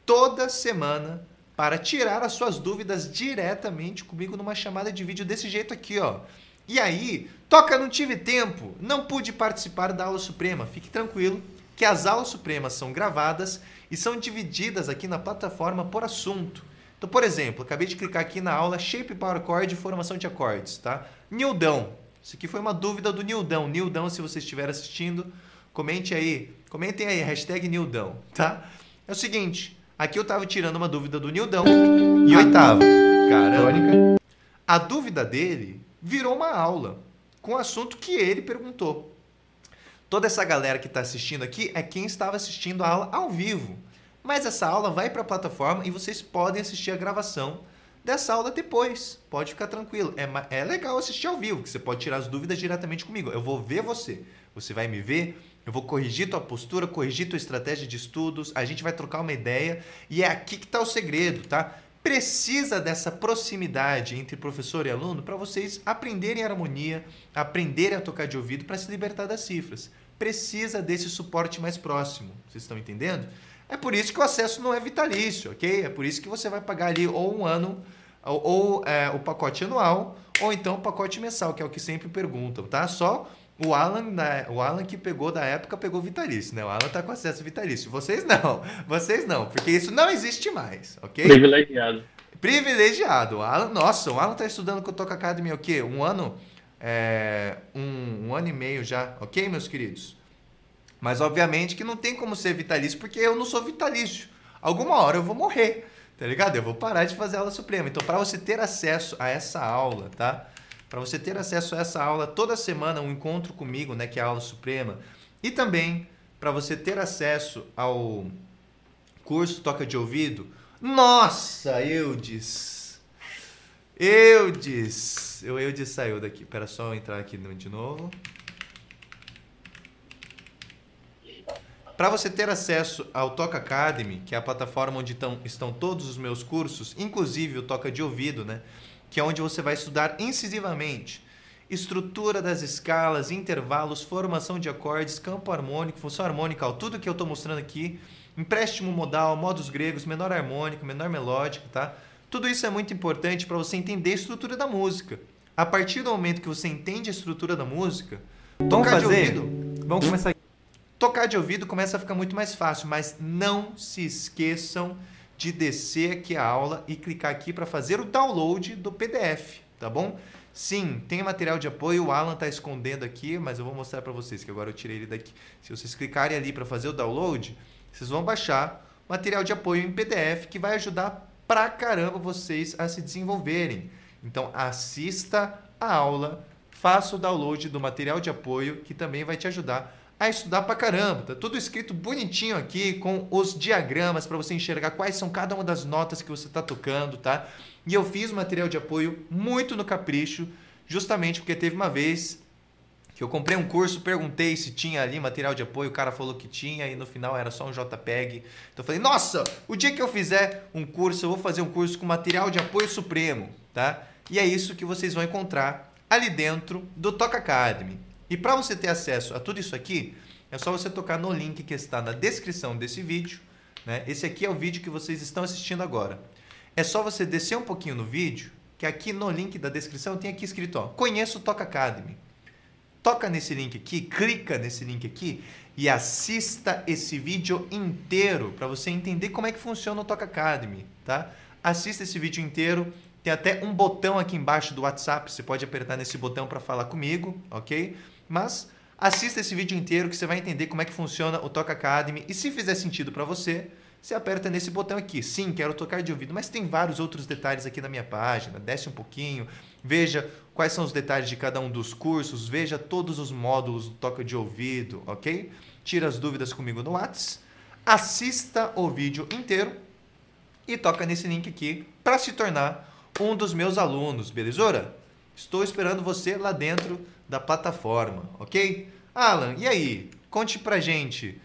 toda semana para tirar as suas dúvidas diretamente comigo numa chamada de vídeo desse jeito aqui, ó. E aí, toca, não tive tempo, não pude participar da aula suprema. Fique tranquilo que as aulas supremas são gravadas e são divididas aqui na plataforma por assunto. Então, por exemplo, acabei de clicar aqui na aula Shape Power Chord e Formação de Acordes, tá? Nildão, isso aqui foi uma dúvida do Nildão. Nildão, se você estiver assistindo, comente aí. Comentem aí, hashtag Nildão, tá? É o seguinte, aqui eu estava tirando uma dúvida do Nildão e oitava. Caramba. A dúvida dele virou uma aula com o assunto que ele perguntou. Toda essa galera que está assistindo aqui é quem estava assistindo a aula ao vivo. Mas essa aula vai para a plataforma e vocês podem assistir a gravação dessa aula depois. Pode ficar tranquilo. É, é legal assistir ao vivo, que você pode tirar as dúvidas diretamente comigo. Eu vou ver você. Você vai me ver, eu vou corrigir tua postura, corrigir tua estratégia de estudos, a gente vai trocar uma ideia e é aqui que está o segredo, tá? Precisa dessa proximidade entre professor e aluno para vocês aprenderem harmonia, aprenderem a tocar de ouvido para se libertar das cifras. Precisa desse suporte mais próximo. Vocês estão entendendo? É por isso que o acesso não é vitalício, ok? É por isso que você vai pagar ali ou um ano, ou, ou é, o pacote anual, ou então o pacote mensal, que é o que sempre perguntam, tá? Só o Alan, né, o Alan que pegou da época pegou vitalício, né? O Alan tá com acesso vitalício. Vocês não, *laughs* vocês não, porque isso não existe mais, ok? Privilegiado. Privilegiado. O Alan, nossa, o Alan tá estudando com o Toca Academy o quê? Um ano? É, um, um ano e meio já, ok, meus queridos? Mas obviamente que não tem como ser vitalício, porque eu não sou vitalício. Alguma hora eu vou morrer, tá ligado? Eu vou parar de fazer aula suprema. Então, para você ter acesso a essa aula, tá? Para você ter acesso a essa aula toda semana, um encontro comigo, né, que é a aula suprema, e também para você ter acesso ao curso Toca de Ouvido. Nossa, Eudes! Eudes! O Eudes saiu daqui. Espera só eu entrar aqui de novo. Para você ter acesso ao Toca Academy, que é a plataforma onde tão, estão todos os meus cursos, inclusive o Toca de Ouvido, né? Que é onde você vai estudar incisivamente estrutura das escalas, intervalos, formação de acordes, campo harmônico, função harmônica, tudo que eu estou mostrando aqui, empréstimo modal, modos gregos, menor harmônico, menor melódico, tá? Tudo isso é muito importante para você entender a estrutura da música. A partir do momento que você entende a estrutura da música, vamos fazer, vamos começar Tocar de ouvido começa a ficar muito mais fácil, mas não se esqueçam de descer aqui a aula e clicar aqui para fazer o download do PDF, tá bom? Sim, tem material de apoio, o Alan está escondendo aqui, mas eu vou mostrar para vocês, que agora eu tirei ele daqui. Se vocês clicarem ali para fazer o download, vocês vão baixar material de apoio em PDF que vai ajudar pra caramba vocês a se desenvolverem. Então assista a aula, faça o download do material de apoio que também vai te ajudar a estudar pra caramba. Tá tudo escrito bonitinho aqui com os diagramas para você enxergar quais são cada uma das notas que você está tocando, tá? E eu fiz material de apoio muito no capricho, justamente porque teve uma vez que eu comprei um curso, perguntei se tinha ali material de apoio, o cara falou que tinha e no final era só um JPEG. Então eu falei: "Nossa, o dia que eu fizer um curso, eu vou fazer um curso com material de apoio supremo", tá? E é isso que vocês vão encontrar ali dentro do Toca Academy. E para você ter acesso a tudo isso aqui, é só você tocar no link que está na descrição desse vídeo. Né? Esse aqui é o vídeo que vocês estão assistindo agora. É só você descer um pouquinho no vídeo, que aqui no link da descrição tem aqui escrito, ó, conheço o Toca Academy. Toca nesse link aqui, clica nesse link aqui e assista esse vídeo inteiro para você entender como é que funciona o Toca Academy, tá? Assista esse vídeo inteiro. Tem até um botão aqui embaixo do WhatsApp, você pode apertar nesse botão para falar comigo, ok? Mas assista esse vídeo inteiro que você vai entender como é que funciona o Toca Academy e se fizer sentido para você, você aperta nesse botão aqui. Sim, quero tocar de ouvido, mas tem vários outros detalhes aqui na minha página. Desce um pouquinho, veja quais são os detalhes de cada um dos cursos, veja todos os módulos do Toca de Ouvido, ok? Tira as dúvidas comigo no Whats, assista o vídeo inteiro e toca nesse link aqui para se tornar um dos meus alunos, belezura? Estou esperando você lá dentro da plataforma, ok? Alan, e aí? Conte pra gente.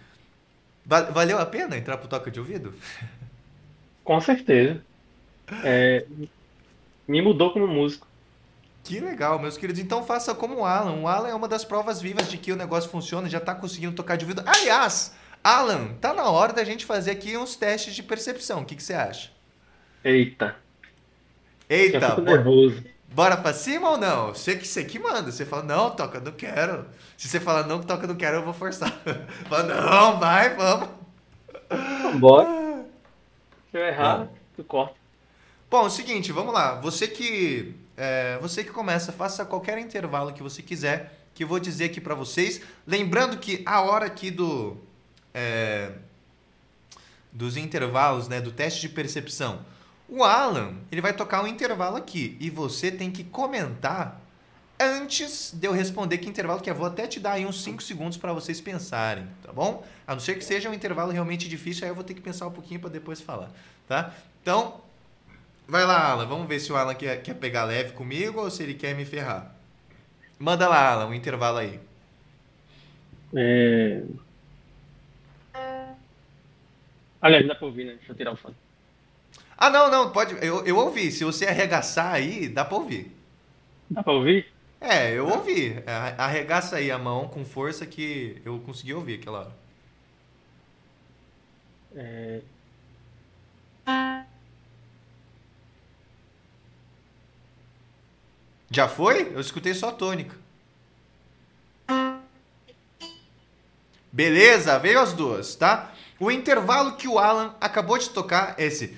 Valeu a pena entrar pro Toca de Ouvido? *laughs* Com certeza. É, me mudou como músico. Que legal, meus queridos. Então faça como o Alan. O Alan é uma das provas vivas de que o negócio funciona, já está conseguindo tocar de ouvido. Aliás, Alan, tá na hora da gente fazer aqui uns testes de percepção. O que, que você acha? Eita. Eita. Eu fico nervoso. Bora pra cima ou não? Você que, você que manda. Você fala, não, toca, não quero. Se você falar, não, toca, não quero, eu vou forçar. *laughs* fala, não, vai, vamos. Bora. Se eu errar, tu corta. Bom, é o seguinte, vamos lá. Você que, é, você que começa, faça qualquer intervalo que você quiser, que eu vou dizer aqui para vocês. Lembrando que a hora aqui do... É, dos intervalos, né, do teste de percepção o Alan, ele vai tocar um intervalo aqui e você tem que comentar antes de eu responder que intervalo que é. Vou até te dar aí uns 5 segundos para vocês pensarem, tá bom? A não ser que seja um intervalo realmente difícil, aí eu vou ter que pensar um pouquinho para depois falar, tá? Então, vai lá, Alan. Vamos ver se o Alan quer, quer pegar leve comigo ou se ele quer me ferrar. Manda lá, Alan, um intervalo aí. É... Aliás, dá pra ouvir, né? Deixa eu tirar o fone. Ah, não, não, pode. Eu, eu ouvi. Se você arregaçar aí, dá pra ouvir. Dá pra ouvir? É, eu ouvi. É, arregaça aí a mão com força que eu consegui ouvir aquela hora. É... Já foi? Eu escutei só a tônica. Beleza, veio as duas, tá? O intervalo que o Alan acabou de tocar é esse.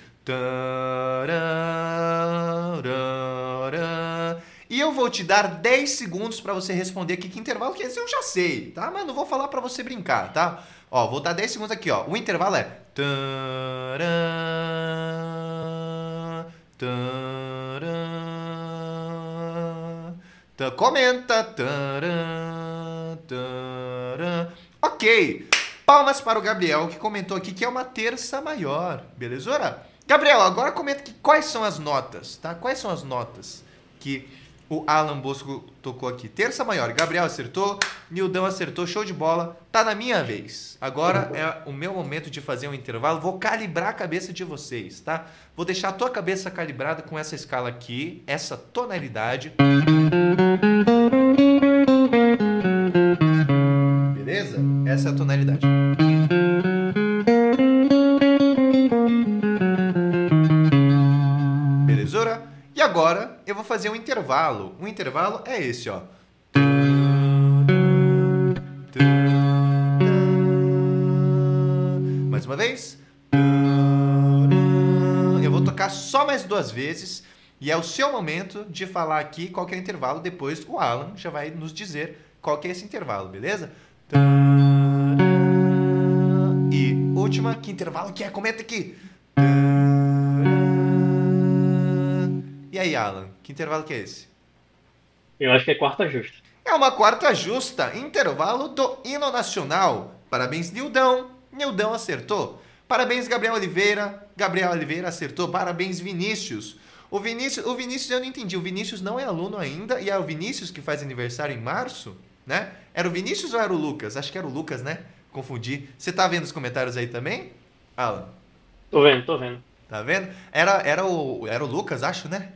E eu vou te dar 10 segundos para você responder aqui que intervalo que é esse eu já sei, tá? Mas não vou falar para você brincar, tá? Ó, vou dar 10 segundos aqui, ó. O intervalo é comenta. Ok. Palmas para o Gabriel que comentou aqui que é uma terça maior, belezura? Gabriel, agora comenta aqui quais são as notas, tá? Quais são as notas que o Alan Bosco tocou aqui. Terça maior, Gabriel acertou, Nildão acertou, show de bola. Tá na minha vez. Agora é o meu momento de fazer um intervalo. Vou calibrar a cabeça de vocês, tá? Vou deixar a tua cabeça calibrada com essa escala aqui, essa tonalidade. Beleza? Essa é a tonalidade. Agora eu vou fazer um intervalo. O intervalo é esse, ó. Mais uma vez. Eu vou tocar só mais duas vezes. E é o seu momento de falar aqui qual é o intervalo. Depois o Alan já vai nos dizer qual é esse intervalo, beleza? E última, que intervalo que é? Comenta aqui. E aí, Alan, que intervalo que é esse? Eu acho que é quarta justa. É uma quarta justa, intervalo do hino nacional. Parabéns, Nildão. Nildão acertou. Parabéns, Gabriel Oliveira. Gabriel Oliveira acertou. Parabéns, Vinícius. O Vinícius, o Vinícius eu não entendi. O Vinícius não é aluno ainda e é o Vinícius que faz aniversário em março, né? Era o Vinícius ou era o Lucas? Acho que era o Lucas, né? Confundi. Você tá vendo os comentários aí também? Alan. Tô vendo, tô vendo. Tá vendo? Era, era, o, era o Lucas, acho, né?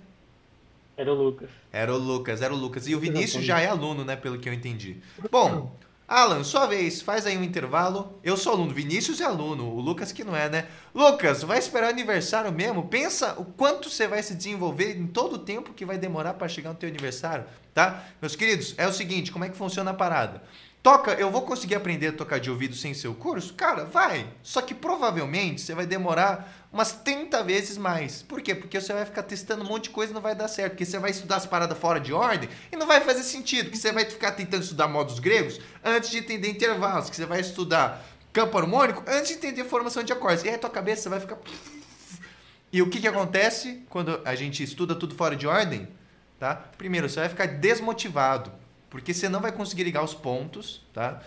Era o Lucas. Era o Lucas, era o Lucas. E o Vinícius já é aluno, né? Pelo que eu entendi. Bom, Alan, sua vez, faz aí um intervalo. Eu sou aluno, Vinícius é aluno, o Lucas que não é, né? Lucas, vai esperar aniversário mesmo? Pensa o quanto você vai se desenvolver em todo o tempo que vai demorar para chegar no teu aniversário, tá? Meus queridos, é o seguinte, como é que funciona a parada? Toca, eu vou conseguir aprender a tocar de ouvido sem seu curso? Cara, vai. Só que provavelmente você vai demorar umas 30 vezes mais. Por quê? Porque você vai ficar testando um monte de coisa e não vai dar certo. Porque você vai estudar as paradas fora de ordem e não vai fazer sentido. Que você vai ficar tentando estudar modos gregos antes de entender intervalos. Que você vai estudar campo harmônico antes de entender formação de acordes. E aí a tua cabeça vai ficar. E o que, que acontece quando a gente estuda tudo fora de ordem? Tá? Primeiro, você vai ficar desmotivado porque você não vai conseguir ligar os pontos, tá?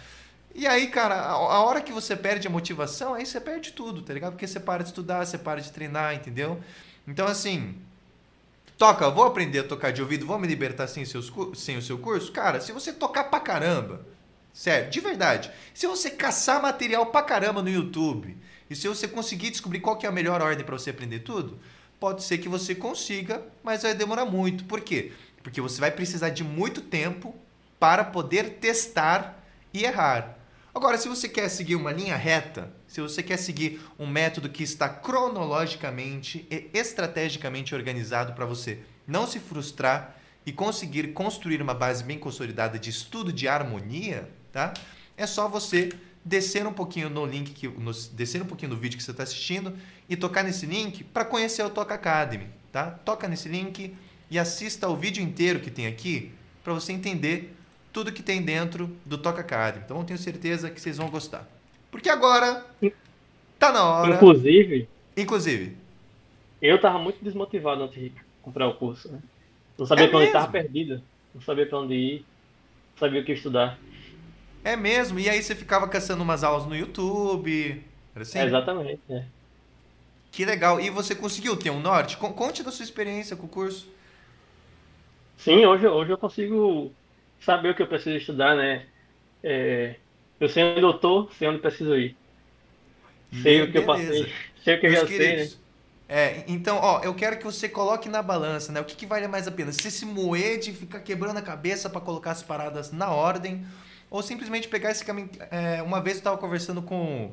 E aí, cara, a hora que você perde a motivação, aí você perde tudo, tá ligado? Porque você para de estudar, você para de treinar, entendeu? Então, assim, toca, vou aprender a tocar de ouvido, vou me libertar sem, seus, sem o seu curso? Cara, se você tocar pra caramba, sério, de verdade, se você caçar material pra caramba no YouTube, e se você conseguir descobrir qual que é a melhor ordem para você aprender tudo, pode ser que você consiga, mas vai demorar muito. Por quê? Porque você vai precisar de muito tempo para poder testar e errar. Agora, se você quer seguir uma linha reta, se você quer seguir um método que está cronologicamente e estrategicamente organizado para você não se frustrar e conseguir construir uma base bem consolidada de estudo de harmonia, tá? É só você descer um pouquinho no link que no, descer um pouquinho no vídeo que você está assistindo e tocar nesse link para conhecer o Toca Academy, tá? Toca nesse link e assista o vídeo inteiro que tem aqui para você entender tudo que tem dentro do Toca Card. Então eu tenho certeza que vocês vão gostar. Porque agora tá na hora. Inclusive. Inclusive. Eu tava muito desmotivado antes de comprar o curso. Né? Não sabia é pra onde tava perdido. Não sabia pra onde ir. Não sabia o que estudar. É mesmo? E aí você ficava caçando umas aulas no YouTube. Era assim? É, exatamente. É. Que legal. E você conseguiu ter um norte? Conte da sua experiência com o curso. Sim, hoje, hoje eu consigo saber o que eu preciso estudar, né? É, eu sei onde eu tô, sei onde preciso ir. Sei o que eu passei, sei o que eu já queridos, sei, né? É, então, ó, eu quero que você coloque na balança, né? O que, que vale mais a pena? Você se moer de ficar quebrando a cabeça para colocar as paradas na ordem, ou simplesmente pegar esse caminho. É, uma vez eu estava conversando com,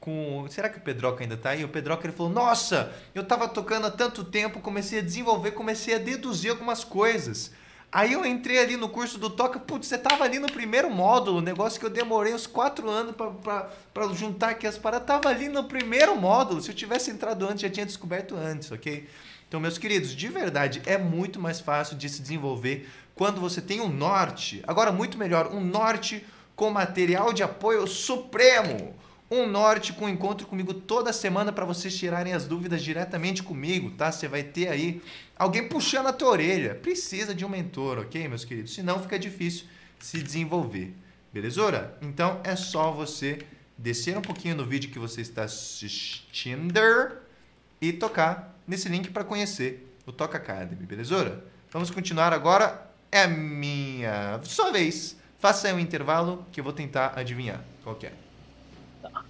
com. Será que o Pedroca ainda tá aí? O Pedroca ele falou: Nossa, eu estava tocando há tanto tempo, comecei a desenvolver, comecei a deduzir algumas coisas. Aí eu entrei ali no curso do Toca, putz, você tava ali no primeiro módulo, negócio que eu demorei uns quatro anos para juntar aqui as paradas, tava ali no primeiro módulo. Se eu tivesse entrado antes, já tinha descoberto antes, ok? Então, meus queridos, de verdade, é muito mais fácil de se desenvolver quando você tem um norte. Agora, muito melhor, um norte com material de apoio supremo. Um norte com encontro comigo toda semana para vocês tirarem as dúvidas diretamente comigo, tá? Você vai ter aí alguém puxando a tua orelha. Precisa de um mentor, ok, meus queridos? Senão fica difícil se desenvolver. Belezura? Então é só você descer um pouquinho no vídeo que você está assistindo e tocar nesse link para conhecer o Toca Academy, belezura? Vamos continuar agora. É minha sua vez. Faça aí um intervalo que eu vou tentar adivinhar qual é. Tá.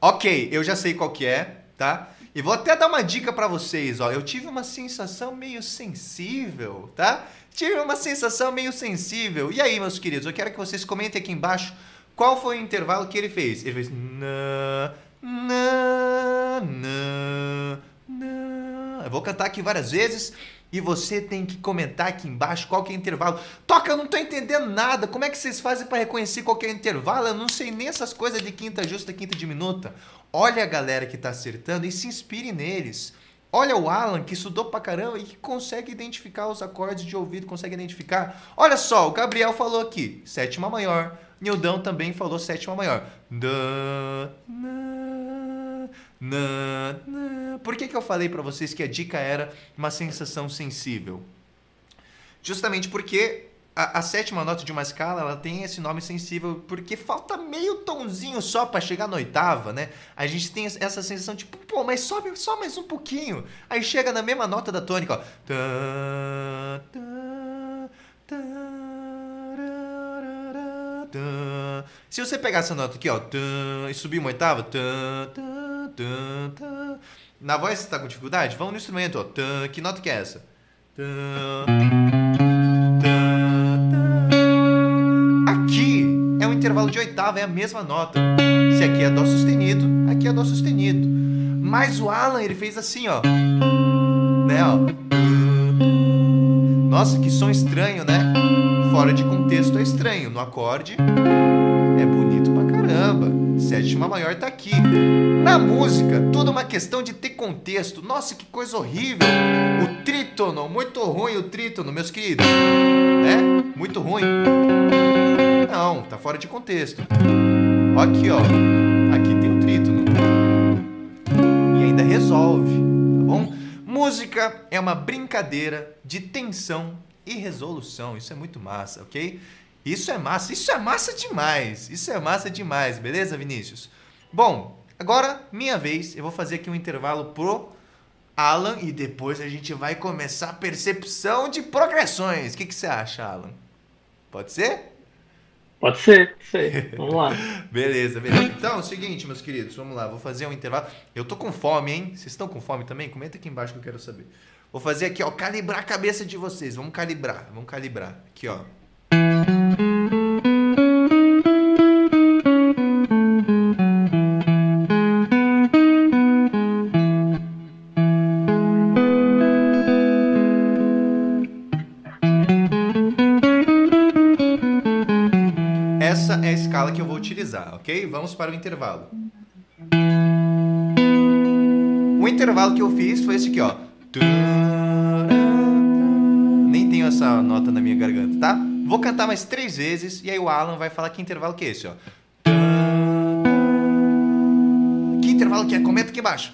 Ok, eu já sei qual que é, tá? E vou até dar uma dica para vocês, ó. Eu tive uma sensação meio sensível, tá? Tive uma sensação meio sensível. E aí, meus queridos, eu quero que vocês comentem aqui embaixo qual foi o intervalo que ele fez. Ele fez na, na, na, na. Eu vou cantar aqui várias vezes e você tem que comentar aqui embaixo qual que é o intervalo. Toca, eu não tô entendendo nada. Como é que vocês fazem para reconhecer qual que é o intervalo? Eu não sei nem essas coisas de quinta justa, quinta diminuta. Olha a galera que tá acertando e se inspire neles. Olha o Alan, que estudou pra caramba e que consegue identificar os acordes de ouvido, consegue identificar. Olha só, o Gabriel falou aqui, sétima maior. Nildão também falou sétima maior. Da, Por que, que eu falei para vocês que a dica era uma sensação sensível? Justamente porque a, a, sétima nota de uma escala ela tem esse nome sensível porque falta meio tonzinho só para chegar na oitava, né? A gente tem essa sensação tipo, pô, mas sobe só mais um pouquinho. Aí chega na mesma nota da tônica, ó. Se você pegar essa nota aqui, ó, e subir uma oitava, na voz você tá com dificuldade? Vamos no instrumento, ó. Que nota que é essa? intervalo de oitava é a mesma nota. Se aqui é Dó sustenido, aqui é Dó sustenido. Mas o Alan, ele fez assim, ó. Né, ó. Nossa, que som estranho, né? Fora de contexto é estranho. No acorde é bonito pra caramba. Sétima maior tá aqui. Na música, toda uma questão de ter contexto. Nossa, que coisa horrível. O trítono, muito ruim o trítono, meus queridos. Né? Muito ruim. Não, tá fora de contexto. Aqui, ó. Aqui tem o trítono. E ainda resolve, tá bom? Música é uma brincadeira de tensão e resolução. Isso é muito massa, ok? Isso é massa, isso é massa demais. Isso é massa demais, beleza, Vinícius? Bom, agora minha vez. Eu vou fazer aqui um intervalo pro Alan e depois a gente vai começar a percepção de progressões. O que, que você acha, Alan? Pode ser? Pode ser, sei. Vamos lá. *laughs* beleza, beleza. Então, é o seguinte, meus queridos, vamos lá. Vou fazer um intervalo. Eu tô com fome, hein? Vocês estão com fome também? Comenta aqui embaixo que eu quero saber. Vou fazer aqui, ó, calibrar a cabeça de vocês. Vamos calibrar, vamos calibrar. Aqui, ó. Utilizar, ok? Vamos para o intervalo. O intervalo que eu fiz foi esse aqui, ó. Vou cantar mais três vezes e aí o Alan vai falar que intervalo que é esse, ó. Que intervalo que é? Comenta aqui embaixo.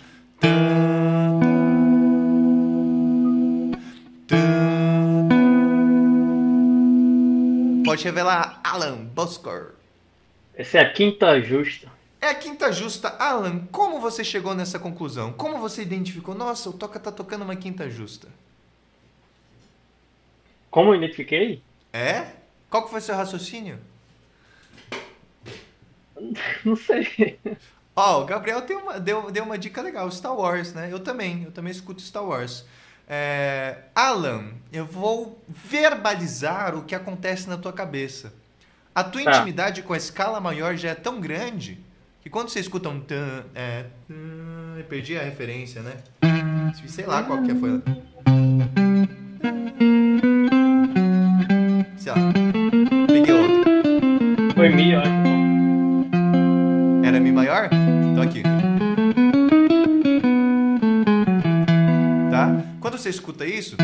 Pode revelar Alan Busker. Essa é a quinta justa. É a quinta justa. Alan, como você chegou nessa conclusão? Como você identificou? Nossa, o Toca tá tocando uma quinta justa. Como eu identifiquei? É? Qual que foi seu raciocínio? *laughs* Não sei. Ó, oh, o Gabriel uma, deu, deu uma dica legal, Star Wars, né? Eu também, eu também escuto Star Wars. É, Alan, eu vou verbalizar o que acontece na tua cabeça. A tua tá. intimidade com a escala maior já é tão grande E quando você escuta um tan, é, tan, perdi a referência, né? Sei lá qual que foi. Sei lá. Peguei outro. Foi Mi, acho. Era Mi maior? Então aqui. Tá? Quando você escuta isso,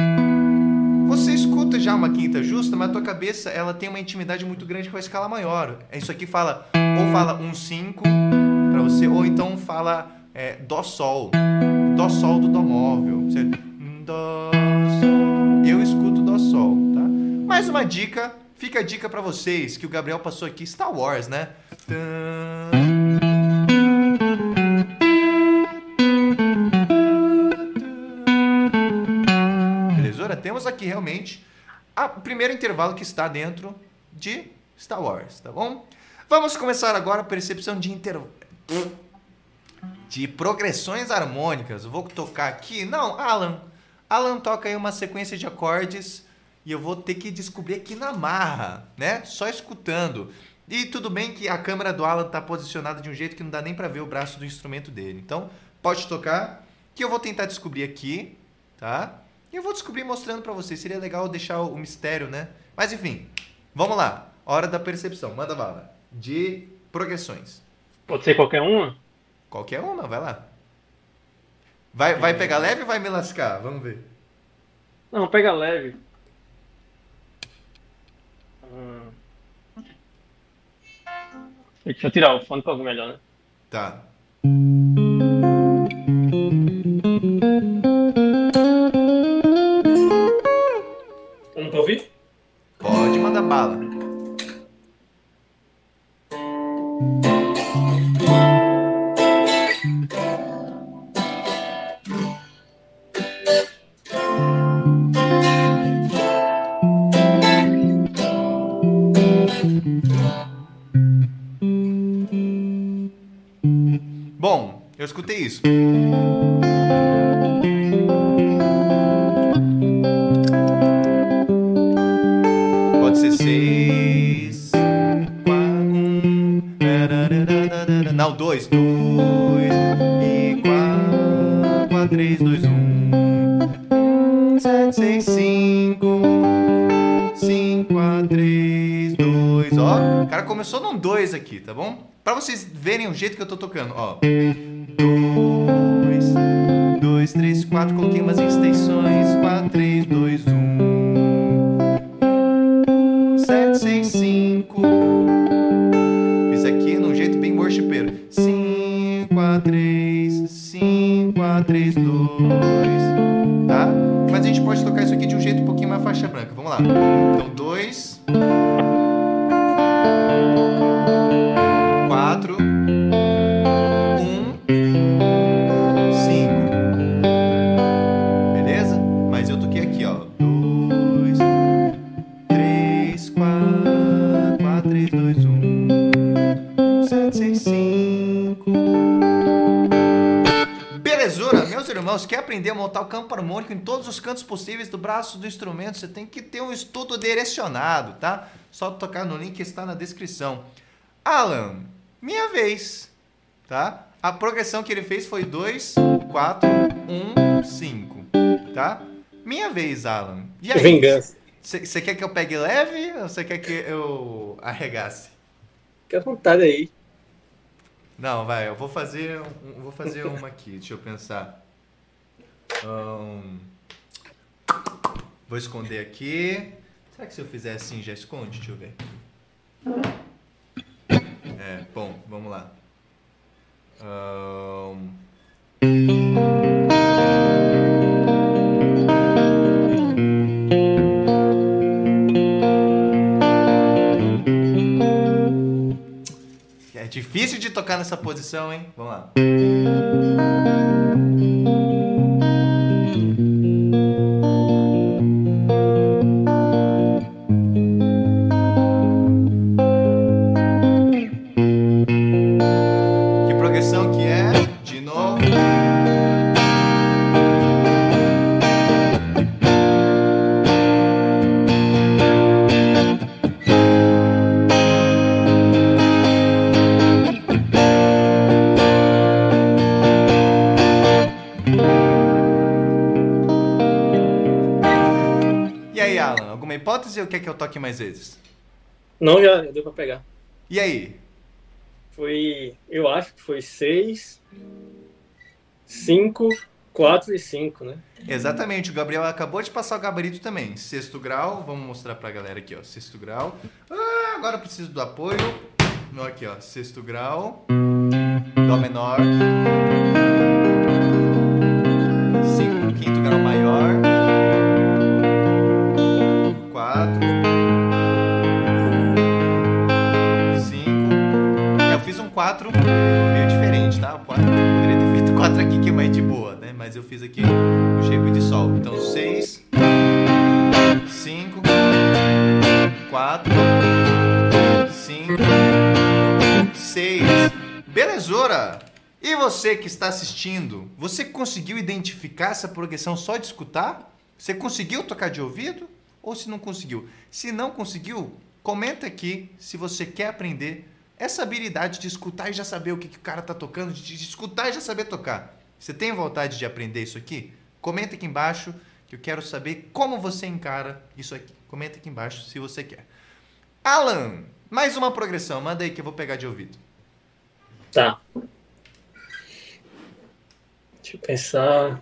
você escuta já uma quinta justa, mas a tua cabeça ela tem uma intimidade muito grande com a escala maior. Isso aqui fala ou fala um 5 para você, ou então fala é, dó sol, dó sol do dó móvel. Você, dó Mais uma dica, fica a dica para vocês que o Gabriel passou aqui Star Wars, né? Belezura? Temos aqui realmente o primeiro intervalo que está dentro de Star Wars, tá bom? Vamos começar agora a percepção de intervalo. De progressões harmônicas. Vou tocar aqui. Não, Alan. Alan toca aí uma sequência de acordes e eu vou ter que descobrir aqui na marra, né? Só escutando. E tudo bem que a câmera do Alan tá posicionada de um jeito que não dá nem para ver o braço do instrumento dele. Então, pode tocar, que eu vou tentar descobrir aqui, tá? E eu vou descobrir mostrando para vocês. Seria legal deixar o mistério, né? Mas enfim, vamos lá. Hora da percepção. Manda bala. De progressões. Pode ser qualquer uma? Qualquer uma, vai lá. Vai, vai pegar leve ou vai me lascar? Vamos ver. Não, pega leve. Hum. Deixa eu tirar o fone pra ouvir melhor, né? Tá. Não pra ouvir? Isso. Pode ser seis, quatro, um, não, dois, dois e quatro, quatro, três, dois, um, sete, seis, cinco, cinco, quatro, três, dois, ó, o cara começou num dois aqui, tá bom? Pra vocês verem o jeito que eu tô tocando, ó, harmônico em todos os cantos possíveis do braço do instrumento? Você tem que ter um estudo direcionado, tá? Só tocar no link que está na descrição. Alan, minha vez, tá? A progressão que ele fez foi 2, 4, 1, 5, tá? Minha vez, Alan. E aí? Vingança. Você quer que eu pegue leve ou você quer que eu arregasse? Fique à vontade aí. Não, vai, eu vou fazer, um- vou fazer uma aqui, deixa eu pensar. Ahn, vou esconder aqui. Será que se eu fizer assim já esconde? Deixa eu ver. É, bom, vamos lá. Ahn, É difícil de tocar nessa posição, hein? Vamos lá. Toque mais vezes? Não, já deu pra pegar. E aí? Foi, eu acho que foi 6, 5, 4 e 5, né? Exatamente, o Gabriel acabou de passar o gabarito também. Sexto grau, vamos mostrar pra galera aqui, ó. Sexto grau. Ah, agora eu preciso do apoio. Não, aqui, ó. Sexto grau. Dó menor. Cinco, quinto grau você que está assistindo, você conseguiu identificar essa progressão só de escutar? Você conseguiu tocar de ouvido? Ou se não conseguiu? Se não conseguiu, comenta aqui se você quer aprender essa habilidade de escutar e já saber o que, que o cara tá tocando, de escutar e já saber tocar. Você tem vontade de aprender isso aqui? Comenta aqui embaixo que eu quero saber como você encara isso aqui. Comenta aqui embaixo se você quer. Alan, mais uma progressão. Manda aí que eu vou pegar de ouvido. Tá. Deixa eu pensar.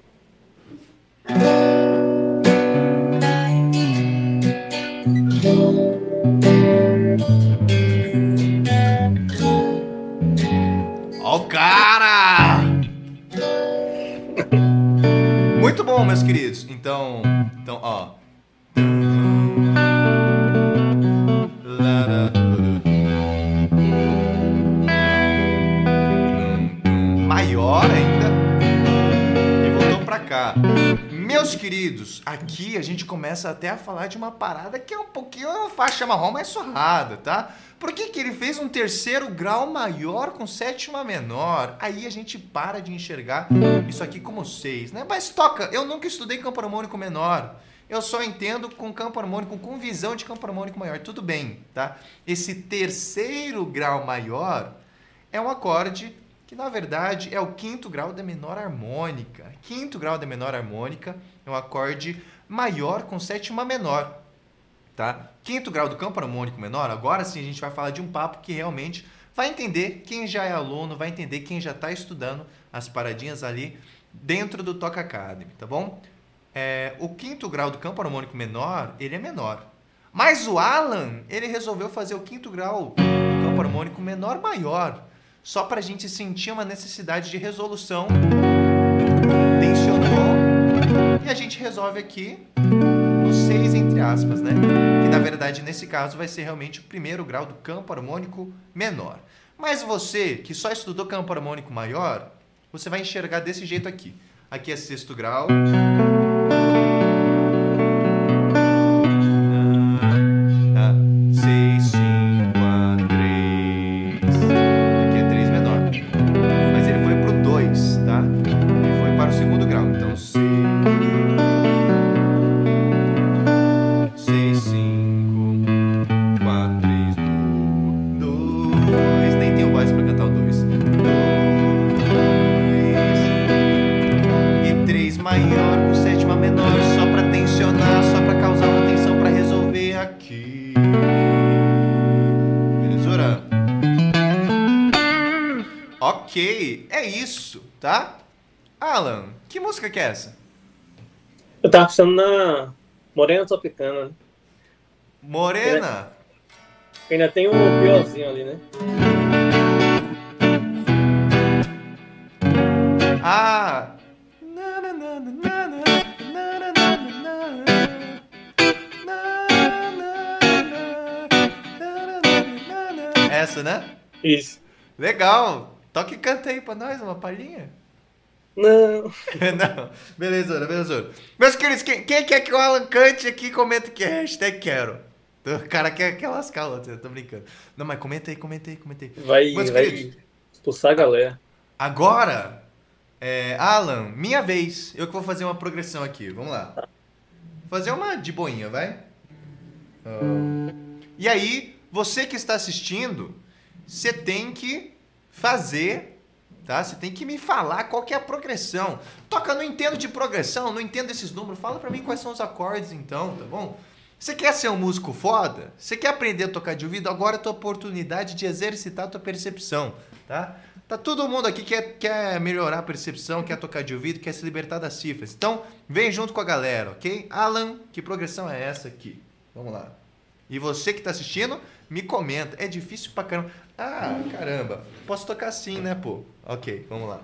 Ó o cara! Muito bom, meus queridos. Então, então, ó. Cá. Meus queridos, aqui a gente começa até a falar de uma parada que é um pouquinho faixa marrom mais surrada, tá? Por que, que ele fez um terceiro grau maior com sétima menor? Aí a gente para de enxergar isso aqui como seis, né? Mas toca, eu nunca estudei campo harmônico menor. Eu só entendo com campo harmônico, com visão de campo harmônico maior. Tudo bem, tá? Esse terceiro grau maior é um acorde que na verdade é o quinto grau da menor harmônica. Quinto grau da menor harmônica é um acorde maior com sétima menor, tá? Quinto grau do campo harmônico menor, agora sim a gente vai falar de um papo que realmente vai entender quem já é aluno, vai entender quem já está estudando as paradinhas ali dentro do Toca Academy, tá bom? É, o quinto grau do campo harmônico menor, ele é menor. Mas o Alan, ele resolveu fazer o quinto grau do campo harmônico menor maior só para a gente sentir uma necessidade de resolução. Tensionou e a gente resolve aqui no 6 entre aspas, né? Que na verdade nesse caso vai ser realmente o primeiro grau do campo harmônico menor. Mas você que só estudou campo harmônico maior, você vai enxergar desse jeito aqui. Aqui é sexto grau. Tá? Alan, que música que é essa? Eu tava pensando na Morena Tropicana. né? Morena? Ainda tem um piorzinho ali, né? Ah! Essa, né? Isso. Legal! Toque e canta aí pra nós uma palhinha. Não. *laughs* Não, beleza, beleza. Meus queridos, quem, quem quer que o Alan cante aqui, comenta que é hashtag quero. O cara quer, quer lascar o outro, eu tô brincando. Não, mas comenta aí, comenta aí, comenta aí. Vai, Meus vai queridos. expulsar a galera. Agora, é, Alan, minha vez. Eu que vou fazer uma progressão aqui. Vamos lá. Fazer uma de boinha, vai? Ah. E aí, você que está assistindo, você tem que fazer tá? Você tem que me falar qual que é a progressão. Toca, não entendo de progressão, não entendo esses números. Fala para mim quais são os acordes então, tá bom? Você quer ser um músico foda? Você quer aprender a tocar de ouvido? Agora é a tua oportunidade de exercitar a tua percepção, tá? Tá todo mundo aqui que quer, melhorar a percepção, quer tocar de ouvido, quer se libertar das cifras. Então, vem junto com a galera, ok? Alan, que progressão é essa aqui? Vamos lá. E você que está assistindo, me comenta. É difícil pra caramba. Ah, caramba. Posso tocar assim, né, pô? Ok, vamos lá.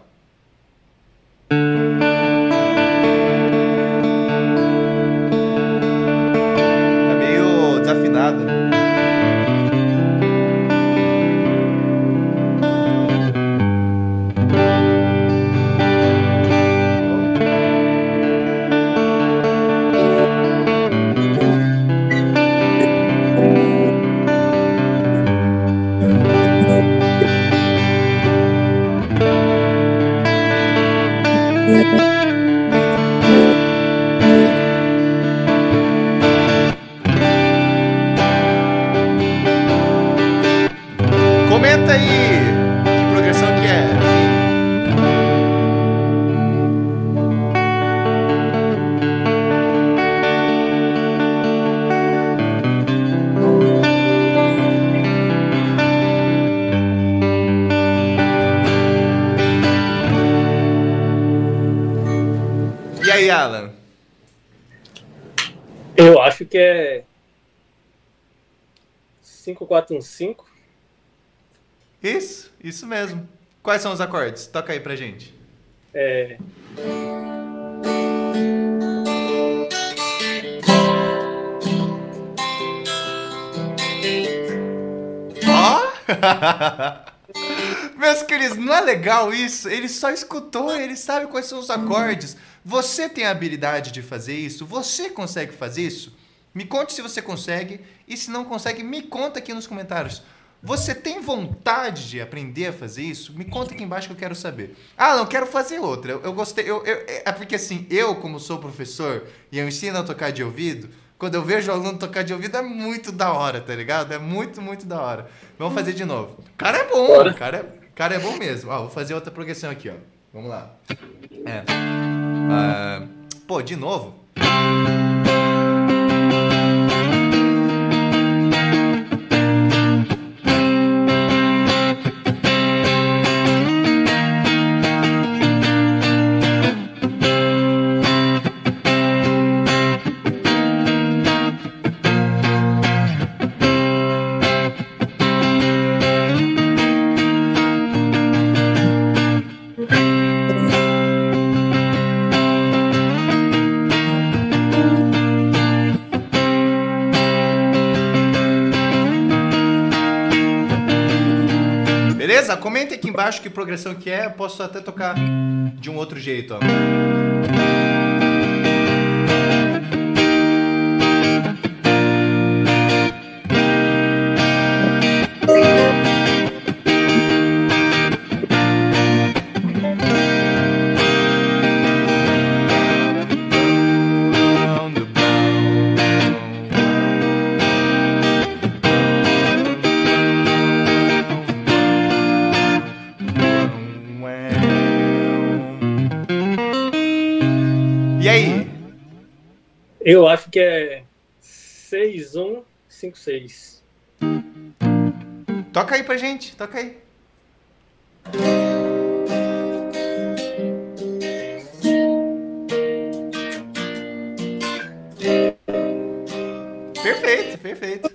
5415. Isso, isso mesmo. Quais são os acordes? Toca aí pra gente. É, Ó! *laughs* Meus queridos, não é legal isso? Ele só escutou, ele sabe quais são os acordes. Você tem a habilidade de fazer isso? Você consegue fazer isso? Me conte se você consegue e se não consegue, me conta aqui nos comentários. Você tem vontade de aprender a fazer isso? Me conta aqui embaixo que eu quero saber. Ah, não, quero fazer outra. Eu, eu gostei. Eu, eu- é porque assim, eu, como sou professor e eu ensino a tocar de ouvido, quando eu vejo o aluno tocar de ouvido é muito da hora, tá ligado? É muito, muito da hora. Vamos fazer de novo. O cara é bom, o cara é, cara é bom mesmo. Ó, vou fazer outra progressão aqui, ó. Vamos lá. É. Ah, pô, de novo? Comenta aqui embaixo que progressão que é. Eu posso até tocar de um outro jeito, ó. Eu acho que é 6156. Toca aí pra gente, toca aí. Perfeito, perfeito.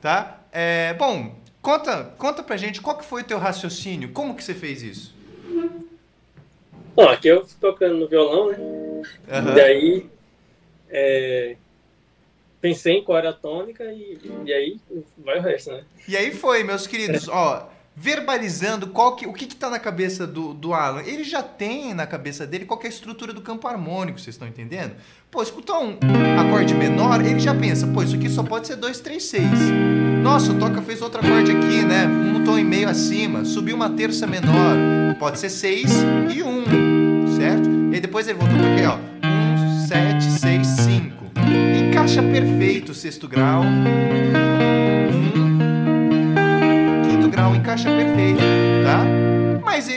Tá? É, bom, conta, conta pra gente qual que foi o teu raciocínio, como que você fez isso? Bom, aqui eu tocando no violão, né? Aham. Daí é, pensei em qual era a tônica e, e aí vai o resto, né? E aí foi, meus queridos, ó, verbalizando qual que, o que que tá na cabeça do, do Alan. Ele já tem na cabeça dele qual é a estrutura do campo harmônico, vocês estão entendendo? Pô, escutar um acorde menor, ele já pensa, pô, isso aqui só pode ser 2, 3, 6. Nossa, o Toca fez outro acorde aqui, né? Um tom e meio acima, subiu uma terça menor, pode ser 6 e 1, um, certo? E aí depois ele voltou pra aqui, ó, 1, 7, 6, 5. Encaixa perfeito sexto grau. 1, quinto grau encaixa perfeito, tá? Mas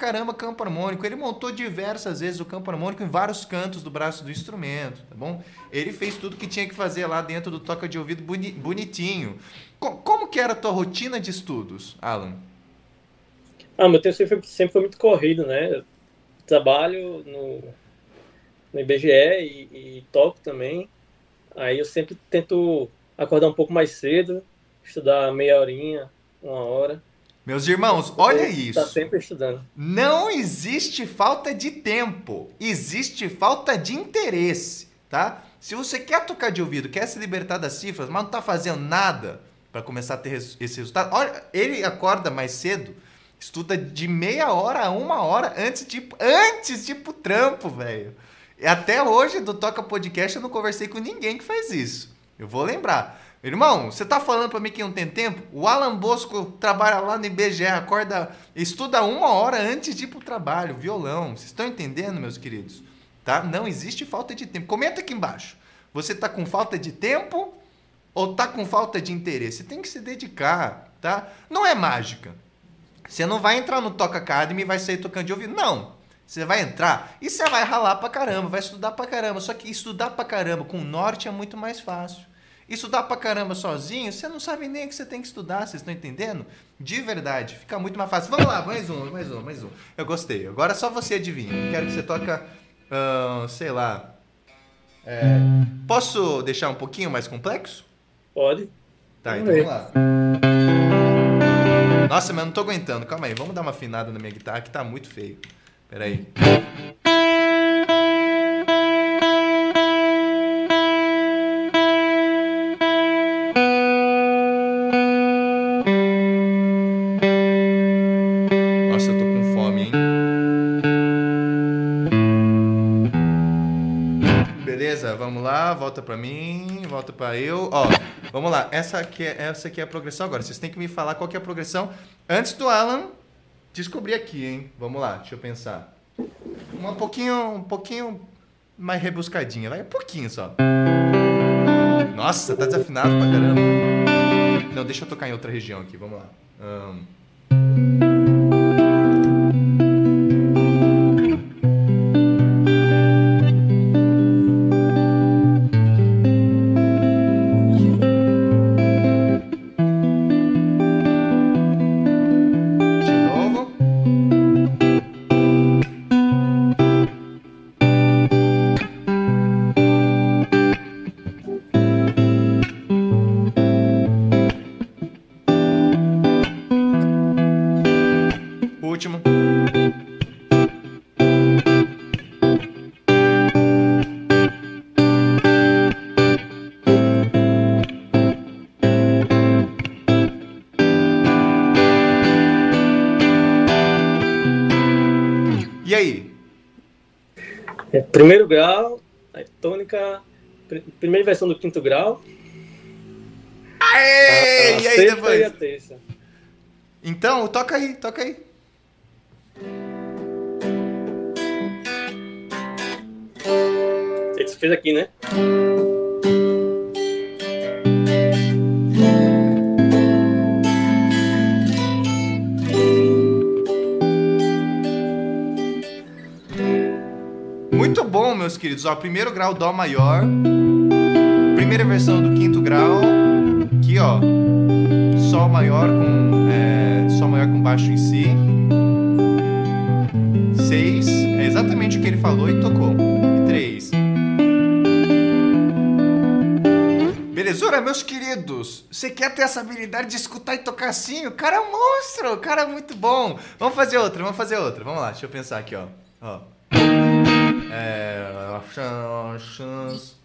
caramba campo harmônico. Ele montou diversas vezes o campo harmônico em vários cantos do braço do instrumento, tá bom? Ele fez tudo que tinha que fazer lá dentro do toca de ouvido boni bonitinho. Co como que era a tua rotina de estudos, Alan? Ah, meu tempo sempre, sempre foi muito corrido, né? Eu trabalho no, no IBGE e, e toco também. Aí eu sempre tento acordar um pouco mais cedo, estudar meia horinha, uma hora. Meus irmãos, olha isso. Tá sempre estudando. Não existe falta de tempo, existe falta de interesse, tá? Se você quer tocar de ouvido, quer se libertar das cifras, mas não tá fazendo nada para começar a ter esse resultado, olha, ele acorda mais cedo, estuda de meia hora a uma hora antes de antes de ir pro trampo, velho. Até hoje do Toca Podcast eu não conversei com ninguém que faz isso. Eu vou lembrar. Irmão, você tá falando para mim que não tem tempo? O Alan Bosco trabalha lá no IBGE, acorda, estuda uma hora antes de ir pro trabalho, violão. Vocês estão entendendo, meus queridos? Tá? Não existe falta de tempo. Comenta aqui embaixo. Você tá com falta de tempo ou tá com falta de interesse? Tem que se dedicar, tá? Não é mágica. Você não vai entrar no Toca Academy e vai sair tocando de ouvido. Não. Você vai entrar e você vai ralar pra caramba, vai estudar pra caramba. Só que estudar pra caramba com o norte é muito mais fácil. Estudar pra caramba sozinho, você não sabe nem o que você tem que estudar, vocês estão entendendo? De verdade, fica muito mais fácil. Vamos lá, mais um, mais um, mais um. Eu gostei. Agora só você adivinha. Quero que você toca, uh, sei lá. É, posso deixar um pouquinho mais complexo? Pode. Tá, então vamos lá. Nossa, mas eu não tô aguentando. Calma aí, vamos dar uma afinada na minha guitarra que tá muito feio. Pera aí. Nossa, eu tô com fome, hein? Beleza, vamos lá, volta pra mim, volta pra eu. Ó, vamos lá, essa aqui, é, essa aqui é a progressão agora. Vocês têm que me falar qual que é a progressão antes do Alan descobrir aqui, hein? Vamos lá, deixa eu pensar. Um pouquinho, um pouquinho mais rebuscadinha, vai um pouquinho só. Nossa, tá desafinado pra caramba. Não, deixa eu tocar em outra região aqui, vamos lá. Ahn. Primeiro grau, aí tônica, pr- primeira versão do quinto grau. Aê! a, a e aí depois? e a terça. Então, toca aí, toca aí. Você fez aqui, né? Muito bom, meus queridos. Ó, primeiro grau Dó maior. Primeira versão do quinto grau. Aqui, ó. Sol maior com. é, Sol maior com baixo em Si. Seis. É exatamente o que ele falou e tocou. E três. Belezura, meus queridos? Você quer ter essa habilidade de escutar e tocar assim? O cara é um monstro, o cara é muito bom. Vamos fazer outra, vamos fazer outra. Vamos lá, deixa eu pensar aqui, ó. ó. É. chance.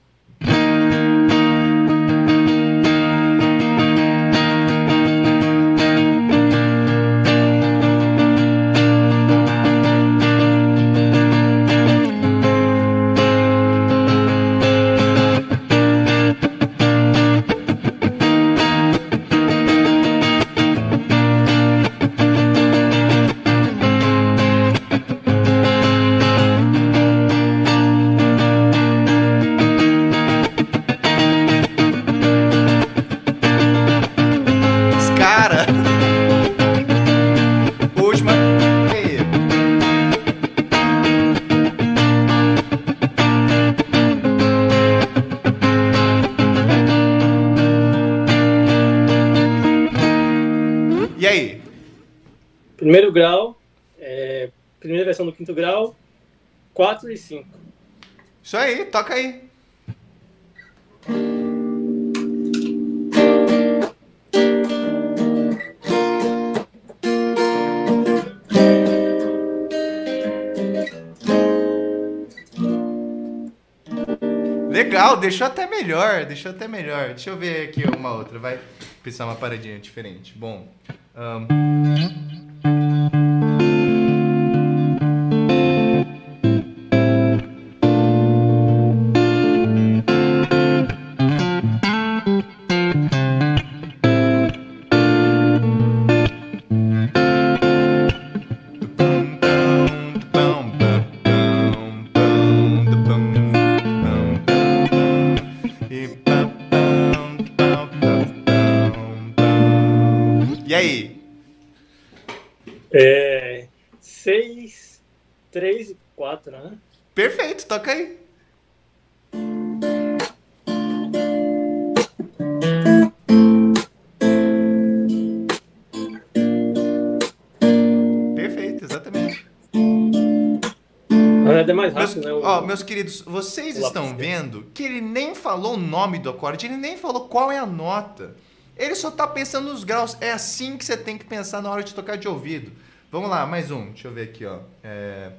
Versão do quinto grau, 4 e 5. Isso aí, toca aí. Legal, deixou até melhor, deixou até melhor. Deixa eu ver aqui uma outra, vai pensar uma paradinha diferente. Bom, ahn, Perfeito, toca aí. Perfeito, exatamente. É mais Meus, rápido, né? o- ó, meus queridos, vocês estão vendo que ele nem falou o nome do acorde, ele nem falou qual é a nota. Ele só tá pensando nos graus. É assim que você tem que pensar na hora de tocar de ouvido. Vamos lá, mais um. Deixa eu ver aqui, ó. É...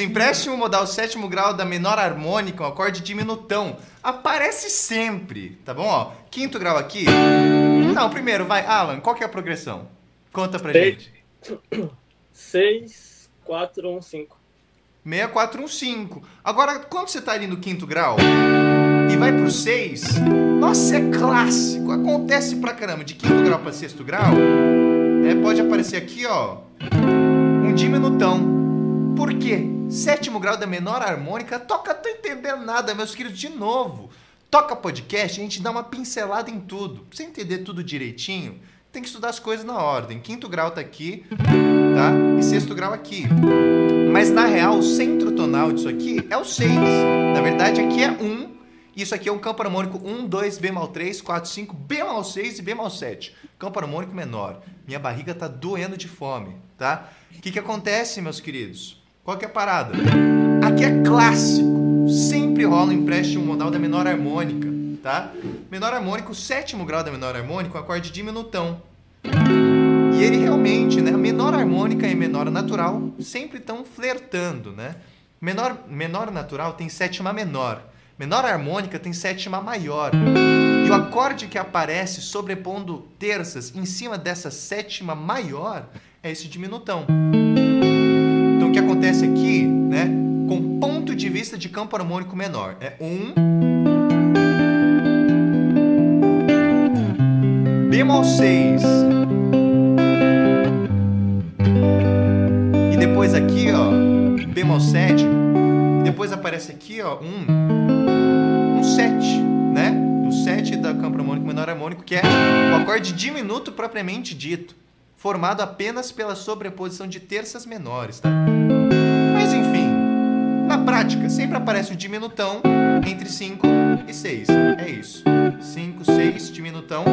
empréstimo modal sétimo grau da menor harmônica, um acorde diminutão. Aparece sempre, tá bom? Ó, quinto grau aqui. Não, primeiro, vai. Alan, qual que é a progressão? Conta pra Seis. gente. 6, 4, 1, 5. 6415. Agora, quando você tá ali no quinto grau e vai pro 6, nossa, é clássico. Acontece pra caramba. De quinto grau pra sexto grau, é, pode aparecer aqui, ó, um diminutão. Por quê? Sétimo grau da menor harmônica, toca, tô entendendo nada, meus queridos, de novo. Toca podcast, a gente dá uma pincelada em tudo. Pra você entender tudo direitinho, tem que estudar as coisas na ordem. Quinto grau tá aqui, tá? E sexto grau aqui. Mas na real, o centro tonal disso aqui é o 6. Na verdade, aqui é 1. Isso aqui é um campo harmônico 1, 2, bemol 3, 4, 5, bemol 6 e bemol 7. Campo harmônico menor. Minha barriga tá doendo de fome, tá? O que que acontece, meus queridos? Qual que é a parada? Aqui é clássico. Sempre rola um empréstimo modal da menor harmônica, tá? Menor harmônico, sétimo grau da menor harmônica, um acorde diminutão. E ele realmente, né? Menor harmônica e menor natural sempre estão flertando, né? Menor, menor natural tem sétima menor. Menor harmônica tem sétima maior. E o acorde que aparece sobrepondo terças em cima dessa sétima maior é esse diminutão. O que acontece aqui, né? Com ponto de vista de campo harmônico menor, é um bemol 6 e depois aqui, ó, bemol 7. Depois aparece aqui, ó, um 7, né? O 7 da campo harmônico menor harmônico, que é o acorde diminuto propriamente dito, formado apenas pela sobreposição de terças menores, tá? Prática, sempre aparece o diminutão entre 5 e 6. É isso. 5, 6, diminutão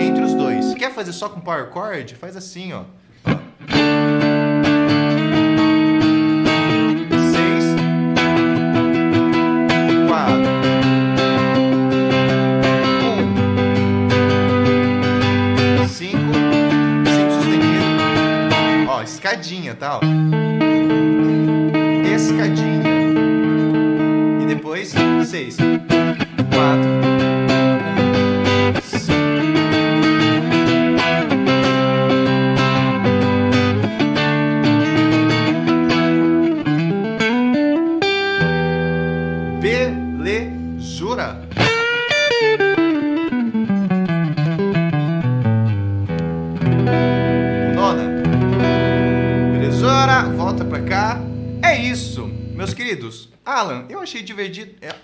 entre os dois. Quer fazer só com power chord? Faz assim, ó. Seis, quatro, um, cinco, cinco sustenido. Ó, escadinha, tá? Ó. Escadinha. Seis, quatro. Belezura. Nona. Belezura, volta pra cá. É isso, meus queridos. Alan, eu achei divertido. é,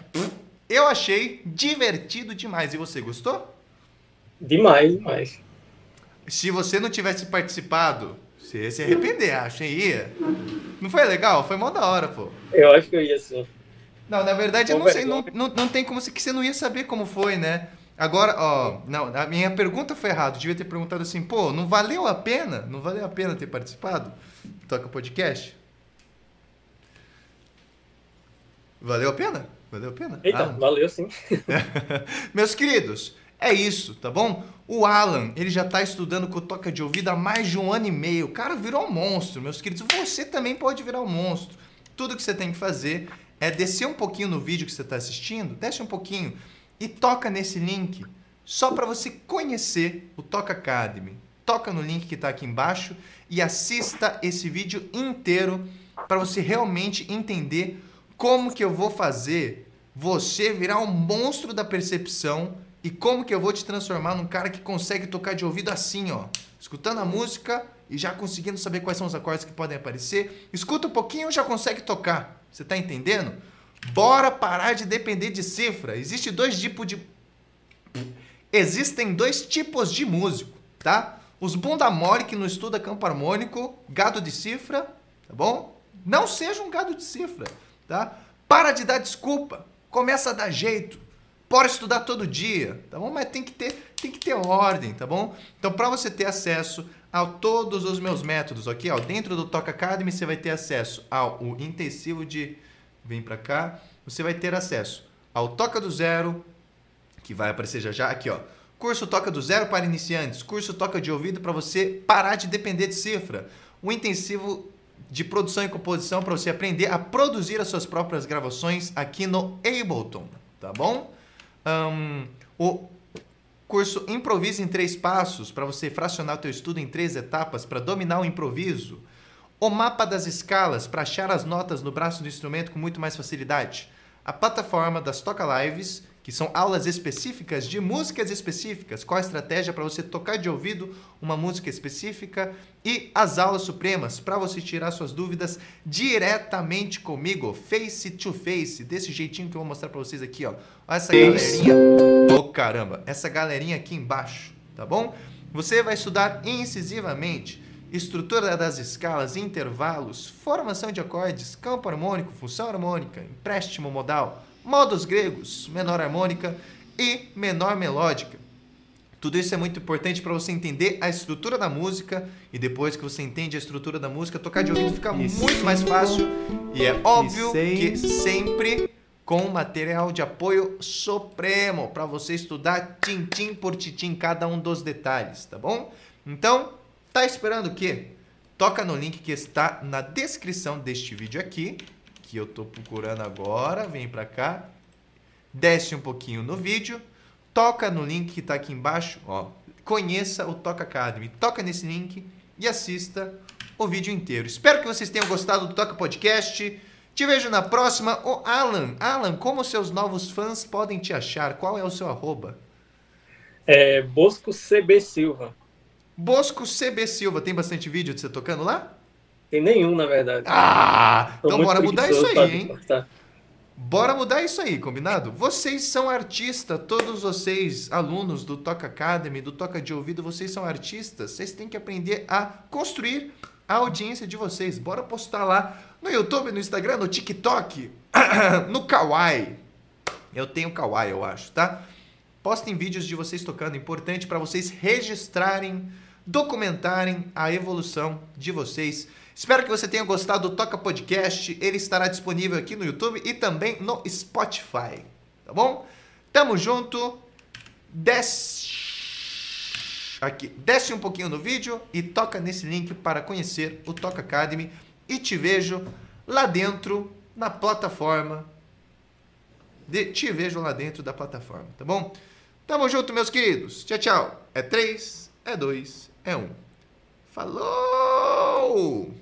Eu achei divertido demais. E você gostou? Demais, demais. Se você não tivesse participado, você ia se arrepender, acho, hein? Ia. Não foi legal? Foi mó da hora, pô. Eu acho que eu ia sim. Não, na verdade, eu não sei, não, não, não tem como se que você não ia saber como foi, né? Agora, ó, não, a minha pergunta foi errada. Devia ter perguntado assim, pô, não valeu a pena? Não valeu a pena ter participado? do Toca Podcast? Valeu a pena? Valeu a pena? Eita, valeu sim. *laughs* Meus queridos, é isso, tá bom? O Alan, ele já tá estudando com toca de ouvido há mais de um ano e meio. O cara virou um monstro, meus queridos. Você também pode virar um monstro. Tudo que você tem que fazer é descer um pouquinho no vídeo que você está assistindo, desce um pouquinho e toca nesse link, só para você conhecer o Toca Academy. Toca no link que está aqui embaixo e assista esse vídeo inteiro para você realmente entender como que eu vou fazer você virar um monstro da percepção e como que eu vou te transformar num cara que consegue tocar de ouvido assim, ó, escutando a música e já conseguindo saber quais são os acordes que podem aparecer. Escuta um pouquinho já consegue tocar. Você tá entendendo? Bora parar de depender de cifra. Existe dois tipos de Existem dois tipos de músico, tá? Os bunda mole que não estuda campo harmônico, gado de cifra, tá bom? Não seja um gado de cifra, tá? Para de dar desculpa, começa a dar jeito. Pode estudar todo dia, tá bom? Mas tem que ter, tem que ter ordem, tá bom? Então, para você ter acesso a todos os meus métodos, ok? Ó, dentro do Toca Academy você vai ter acesso ao intensivo de vem para cá, você vai ter acesso ao Toca do Zero, que vai aparecer já já aqui, ó. Curso Toca do Zero para iniciantes, curso Toca de ouvido para você parar de depender de cifra. O intensivo de produção e composição para você aprender a produzir as suas próprias gravações aqui no Ableton, tá bom? Ahn, o curso Improvise em Três Passos para você fracionar o teu estudo em três etapas para dominar o improviso. O mapa das escalas para achar as notas no braço do instrumento com muito mais facilidade. A plataforma das Toca Lives, que são aulas específicas de músicas específicas. Qual a estratégia para você tocar de ouvido uma música específica? E as aulas supremas para você tirar suas dúvidas diretamente comigo, face to face, desse jeitinho que eu vou mostrar para vocês aqui, ó. Olha essa galerinha. Ô caramba, essa galerinha aqui embaixo, tá bom? Você vai estudar incisivamente estrutura das escalas, intervalos, formação de acordes, campo harmônico, função harmônica, empréstimo modal, modos gregos, menor harmônica e menor melódica. Tudo isso é muito importante para você entender a estrutura da música e depois que você entende a estrutura da música, tocar de ouvido fica E muito mais fácil e é óbvio que seis. sempre com material de apoio supremo para você estudar tintim por tintim cada um dos detalhes, tá bom? Então, tá esperando o quê? Toca no link que está na descrição deste vídeo aqui, que eu tô procurando agora, vem para cá, desce um pouquinho no vídeo, toca no link que está aqui embaixo, ó, conheça o Toca Academy, toca nesse link e assista o vídeo inteiro. Espero que vocês tenham gostado do Toca Podcast. Te vejo na próxima. Ô, Alan, Alan, como seus novos fãs podem te achar? Qual é o seu arroba? É, Bosco CB Silva. Bosco CB Silva, tem bastante vídeo de você tocando lá? Tem nenhum, na verdade. Ah! Tô Então bora mudar isso aí, hein? Bora mudar isso aí, combinado? Vocês são artistas, todos vocês, alunos do Toca Academy, do Toca de Ouvido, vocês são artistas. Vocês têm que aprender a construir a audiência de vocês. Bora postar lá no YouTube, no Instagram, no TikTok, *coughs* no Kawaii. Eu tenho Kawaii, eu acho, tá? Postem vídeos de vocês tocando, importante para vocês registrarem, documentarem a evolução de vocês. Espero que você tenha gostado do Toca Podcast. Ele estará disponível aqui no YouTube e também no Spotify. Tá bom? Tamo junto. Desce aqui, desce um pouquinho no vídeo e toca nesse link para conhecer o Toca Academy e te vejo lá dentro na plataforma. De, te vejo lá dentro da plataforma, tá bom? Tamo junto, meus queridos. Tchau, tchau. É 3, é 2, é 1. Falou!